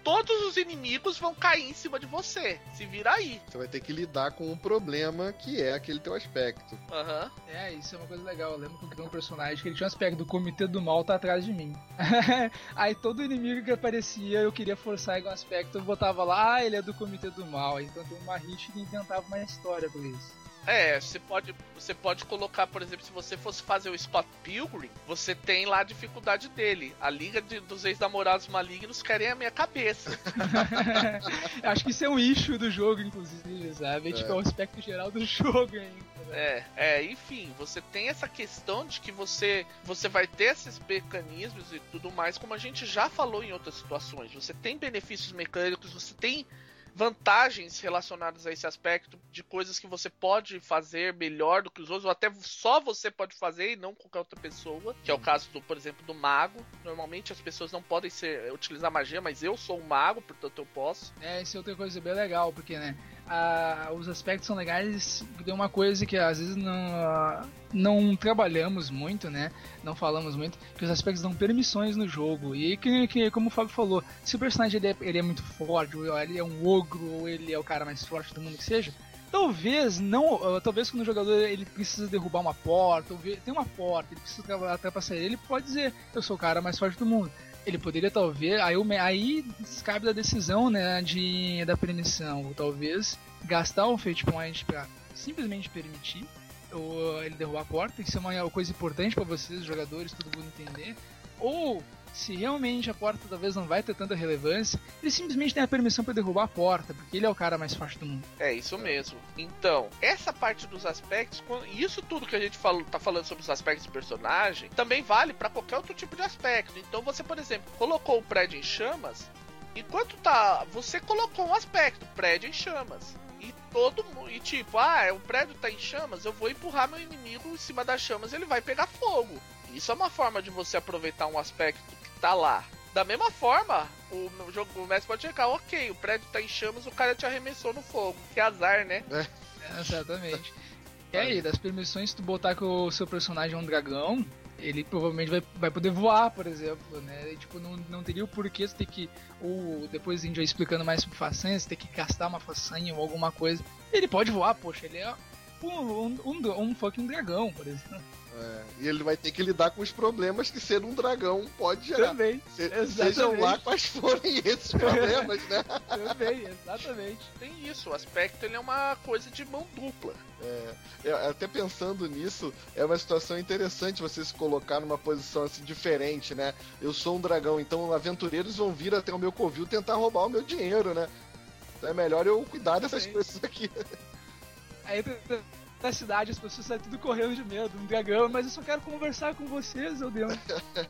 todos os inimigos vão cair em cima de você. Se vira aí. Você vai ter que lidar com um problema que é aquele teu aspecto. Aham. Uhum. É, isso é uma coisa legal. Eu lembro que eu criei um personagem que ele tinha um aspecto do comitê do mal tá atrás de mim. aí todo inimigo que aparecia, eu queria forçar igual aspecto, eu botava lá, ah, ele é do comitê do mal. Então tem uma hit que inventava uma história por isso. É, você pode, você pode colocar, por exemplo, se você fosse fazer o Scott Pilgrim, você tem lá a dificuldade dele. A Liga de, dos Ex-Namorados Malignos querem a minha cabeça. Acho que isso é um issue do jogo, inclusive, sabe? É. Tipo, é o aspecto geral do jogo ainda. É, é, enfim, você tem essa questão de que você, você vai ter esses mecanismos e tudo mais, como a gente já falou em outras situações. Você tem benefícios mecânicos, você tem vantagens relacionadas a esse aspecto de coisas que você pode fazer melhor do que os outros, ou até só você pode fazer e não qualquer outra pessoa, que é o caso do, por exemplo, do mago. Normalmente as pessoas não podem ser utilizar magia, mas eu sou um mago, portanto eu posso. É, isso é outra coisa bem legal, porque né, a, os aspectos são legais, tem uma coisa que às vezes não, não trabalhamos muito, né? Não falamos muito, que os aspectos dão permissões no jogo. E que, que como o Fábio falou, se o personagem ele é, ele é muito forte, ou ele é um ogro, ou ele é o cara mais forte do mundo que seja, talvez não, talvez quando o jogador ele precisa derrubar uma porta, ou tem uma porta, ele precisa ultrapassar ele, ele pode dizer, eu sou o cara mais forte do mundo ele poderia talvez aí aí cabe da decisão né de da permissão. Ou talvez gastar um fate point para simplesmente permitir ou ele derrubar a porta. Isso é uma coisa importante para vocês jogadores todo mundo entender. Ou se realmente a porta talvez não vai ter tanta relevância, ele simplesmente tem a permissão para derrubar a porta, porque ele é o cara mais forte do mundo. É isso mesmo. Então, essa parte dos aspectos, isso tudo que a gente fala, tá falando sobre os aspectos do personagem, também vale para qualquer outro tipo de aspecto. Então, você, por exemplo, colocou o prédio em chamas, enquanto tá, você colocou um aspecto, prédio em chamas. E todo mundo, e tipo, ah, o prédio tá em chamas, eu vou empurrar meu inimigo em cima das chamas, ele vai pegar fogo. Isso é uma forma de você aproveitar um aspecto tá lá. Da mesma forma, o, jogo, o mestre pode checar, ok, o prédio tá em chamas, o cara te arremessou no fogo. Que azar, né? É. É, exatamente. E aí, das permissões, se tu botar que o seu personagem é um dragão, ele provavelmente vai, vai poder voar, por exemplo, né? E, tipo, não, não teria o porquê você ter que, ou depois a gente vai explicando mais sobre façanha, você ter que gastar uma façanha ou alguma coisa. Ele pode voar, poxa, ele é um, um, um, um fucking dragão, por exemplo. É, e ele vai ter que lidar com os problemas que ser um dragão pode gerar. Também. Se, sejam lá quais forem esses problemas, né? Também, exatamente. Tem isso, o aspecto ele é uma coisa de mão dupla. É, até pensando nisso, é uma situação interessante você se colocar numa posição assim diferente, né? Eu sou um dragão, então aventureiros vão vir até o meu covil tentar roubar o meu dinheiro, né? Então é melhor eu cuidar dessas coisas aqui. Aí da cidade, as pessoas saem tudo correndo de medo, um dragão, mas eu só quero conversar com vocês, meu Deus.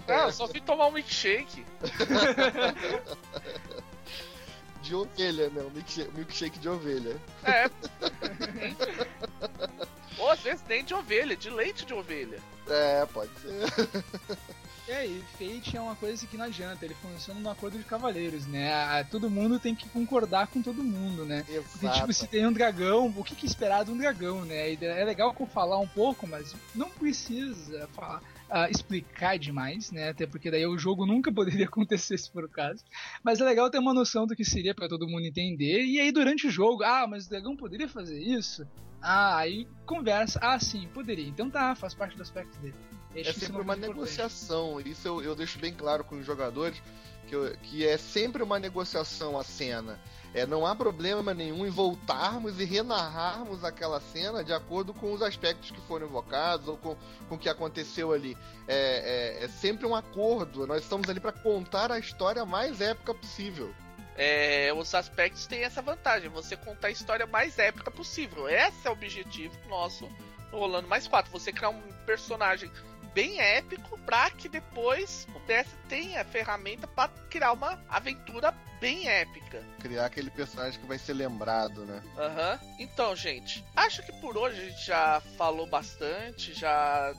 Ah, eu só vim tomar um milkshake. de ovelha, né? Um milkshake, milkshake de ovelha. É. Ou às vezes nem de ovelha, de leite de ovelha. É, pode ser. É, e Fate é uma coisa que não adianta, ele funciona no acordo de cavaleiros, né? Todo mundo tem que concordar com todo mundo, né? Exato. Porque, tipo, se tem um dragão, o que, que esperar de um dragão, né? É legal eu falar um pouco, mas não precisa falar. Uh, explicar demais, né? Até porque daí o jogo nunca poderia acontecer se for o caso. Mas é legal ter uma noção do que seria para todo mundo entender. E aí durante o jogo, ah, mas o dragão poderia fazer isso? Ah, aí conversa. Ah, sim, poderia. Então tá, faz parte do aspecto dele. É sempre uma negociação. Isso eu, eu deixo bem claro com os jogadores que, eu, que é sempre uma negociação a cena. É, não há problema nenhum em voltarmos e renarrarmos aquela cena de acordo com os aspectos que foram invocados ou com, com o que aconteceu ali. É, é, é sempre um acordo. Nós estamos ali para contar a história mais épica possível. É, os aspectos têm essa vantagem, você contar a história mais épica possível. Esse é o objetivo nosso rolando mais quatro. Você criar um personagem bem épico para que depois o DS tenha ferramenta para criar uma aventura bem épica. Criar aquele personagem que vai ser lembrado, né? Aham. Uhum. Então, gente, acho que por hoje a gente já falou bastante, já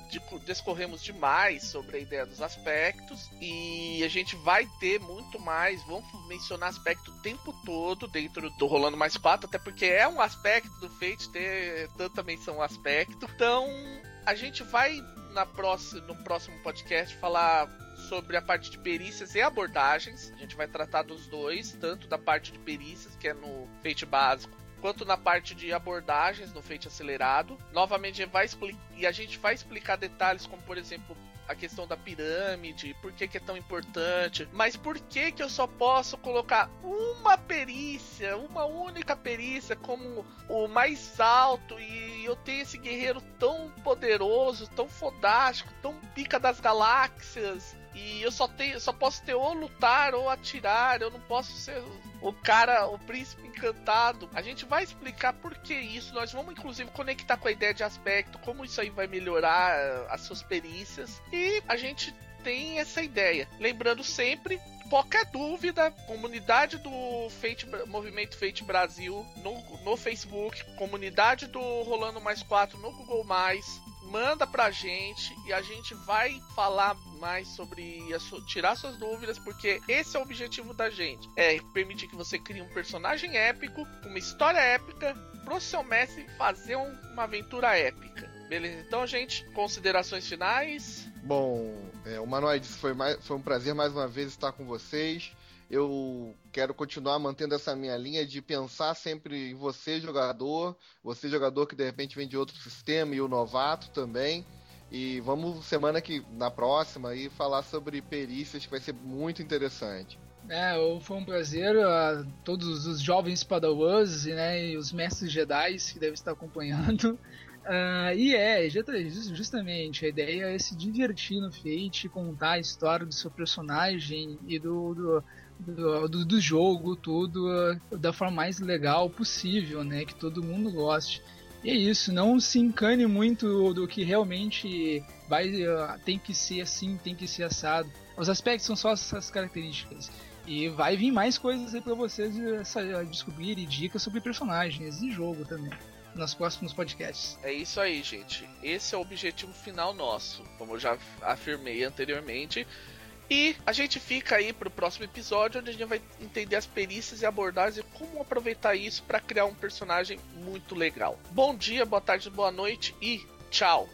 discorremos demais sobre a ideia dos aspectos e a gente vai ter muito mais. Vamos mencionar aspecto o tempo todo dentro do Rolando Mais 4, até porque é um aspecto do Fate ter tanta menção aspecto. Então, a gente vai na próxima, no próximo podcast falar sobre a parte de perícias e abordagens. A gente vai tratar dos dois, tanto da parte de perícias, que é no Fate básico, quanto na parte de abordagens no Fate acelerado. Novamente, vai e a gente vai explicar detalhes como, por exemplo, a questão da pirâmide, por que, que, é tão importante, mas por que, que eu só posso colocar uma perícia, uma única perícia como o mais alto e eu tenho esse guerreiro tão poderoso, tão fodástico, tão pica das galáxias e eu só tenho, só posso ter ou lutar ou atirar, eu não posso ser o cara, o príncipe encantado. A gente vai explicar por que isso. Nós vamos inclusive conectar com a ideia de aspecto, como isso aí vai melhorar eh, as suas perícias. E a gente tem essa ideia. Lembrando sempre qualquer dúvida, comunidade do Fate, Movimento Fate Brasil no, no Facebook, comunidade do Rolando Mais 4 no Google Mais, manda pra gente e a gente vai falar mais sobre tirar suas dúvidas, porque esse é o objetivo da gente. É permitir que você crie um personagem épico, uma história épica, pro seu mestre fazer um, uma aventura épica. Beleza? Então, gente, considerações finais. Bom, é, o Manoides foi, mais, foi um prazer mais uma vez estar com vocês eu quero continuar mantendo essa minha linha de pensar sempre em você, jogador, você, jogador que de repente vem de outro sistema e o novato também. E vamos semana que na próxima aí falar sobre perícias que vai ser muito interessante. É, foi um prazer a todos os jovens padawans né, e os mestres Jedi que devem estar acompanhando. Uh, e é, justamente, a ideia é se divertir no Fate, contar a história do seu personagem e do, do do, do, jogo, tudo uh, da forma mais legal possível, né? Que todo mundo goste. E é isso, não se encane muito do que realmente vai uh, tem que ser assim, tem que ser assado. Os aspectos são só essas características. E vai vir mais coisas aí para vocês uh, descobrirem dicas sobre personagens e jogo também nos próximos podcasts. É isso aí, gente. Esse é o objetivo final nosso. Como eu já afirmei anteriormente, e a gente fica aí pro próximo episódio, onde a gente vai entender as perícias e abordagens e como aproveitar isso para criar um personagem muito legal. Bom dia, boa tarde, boa noite e tchau!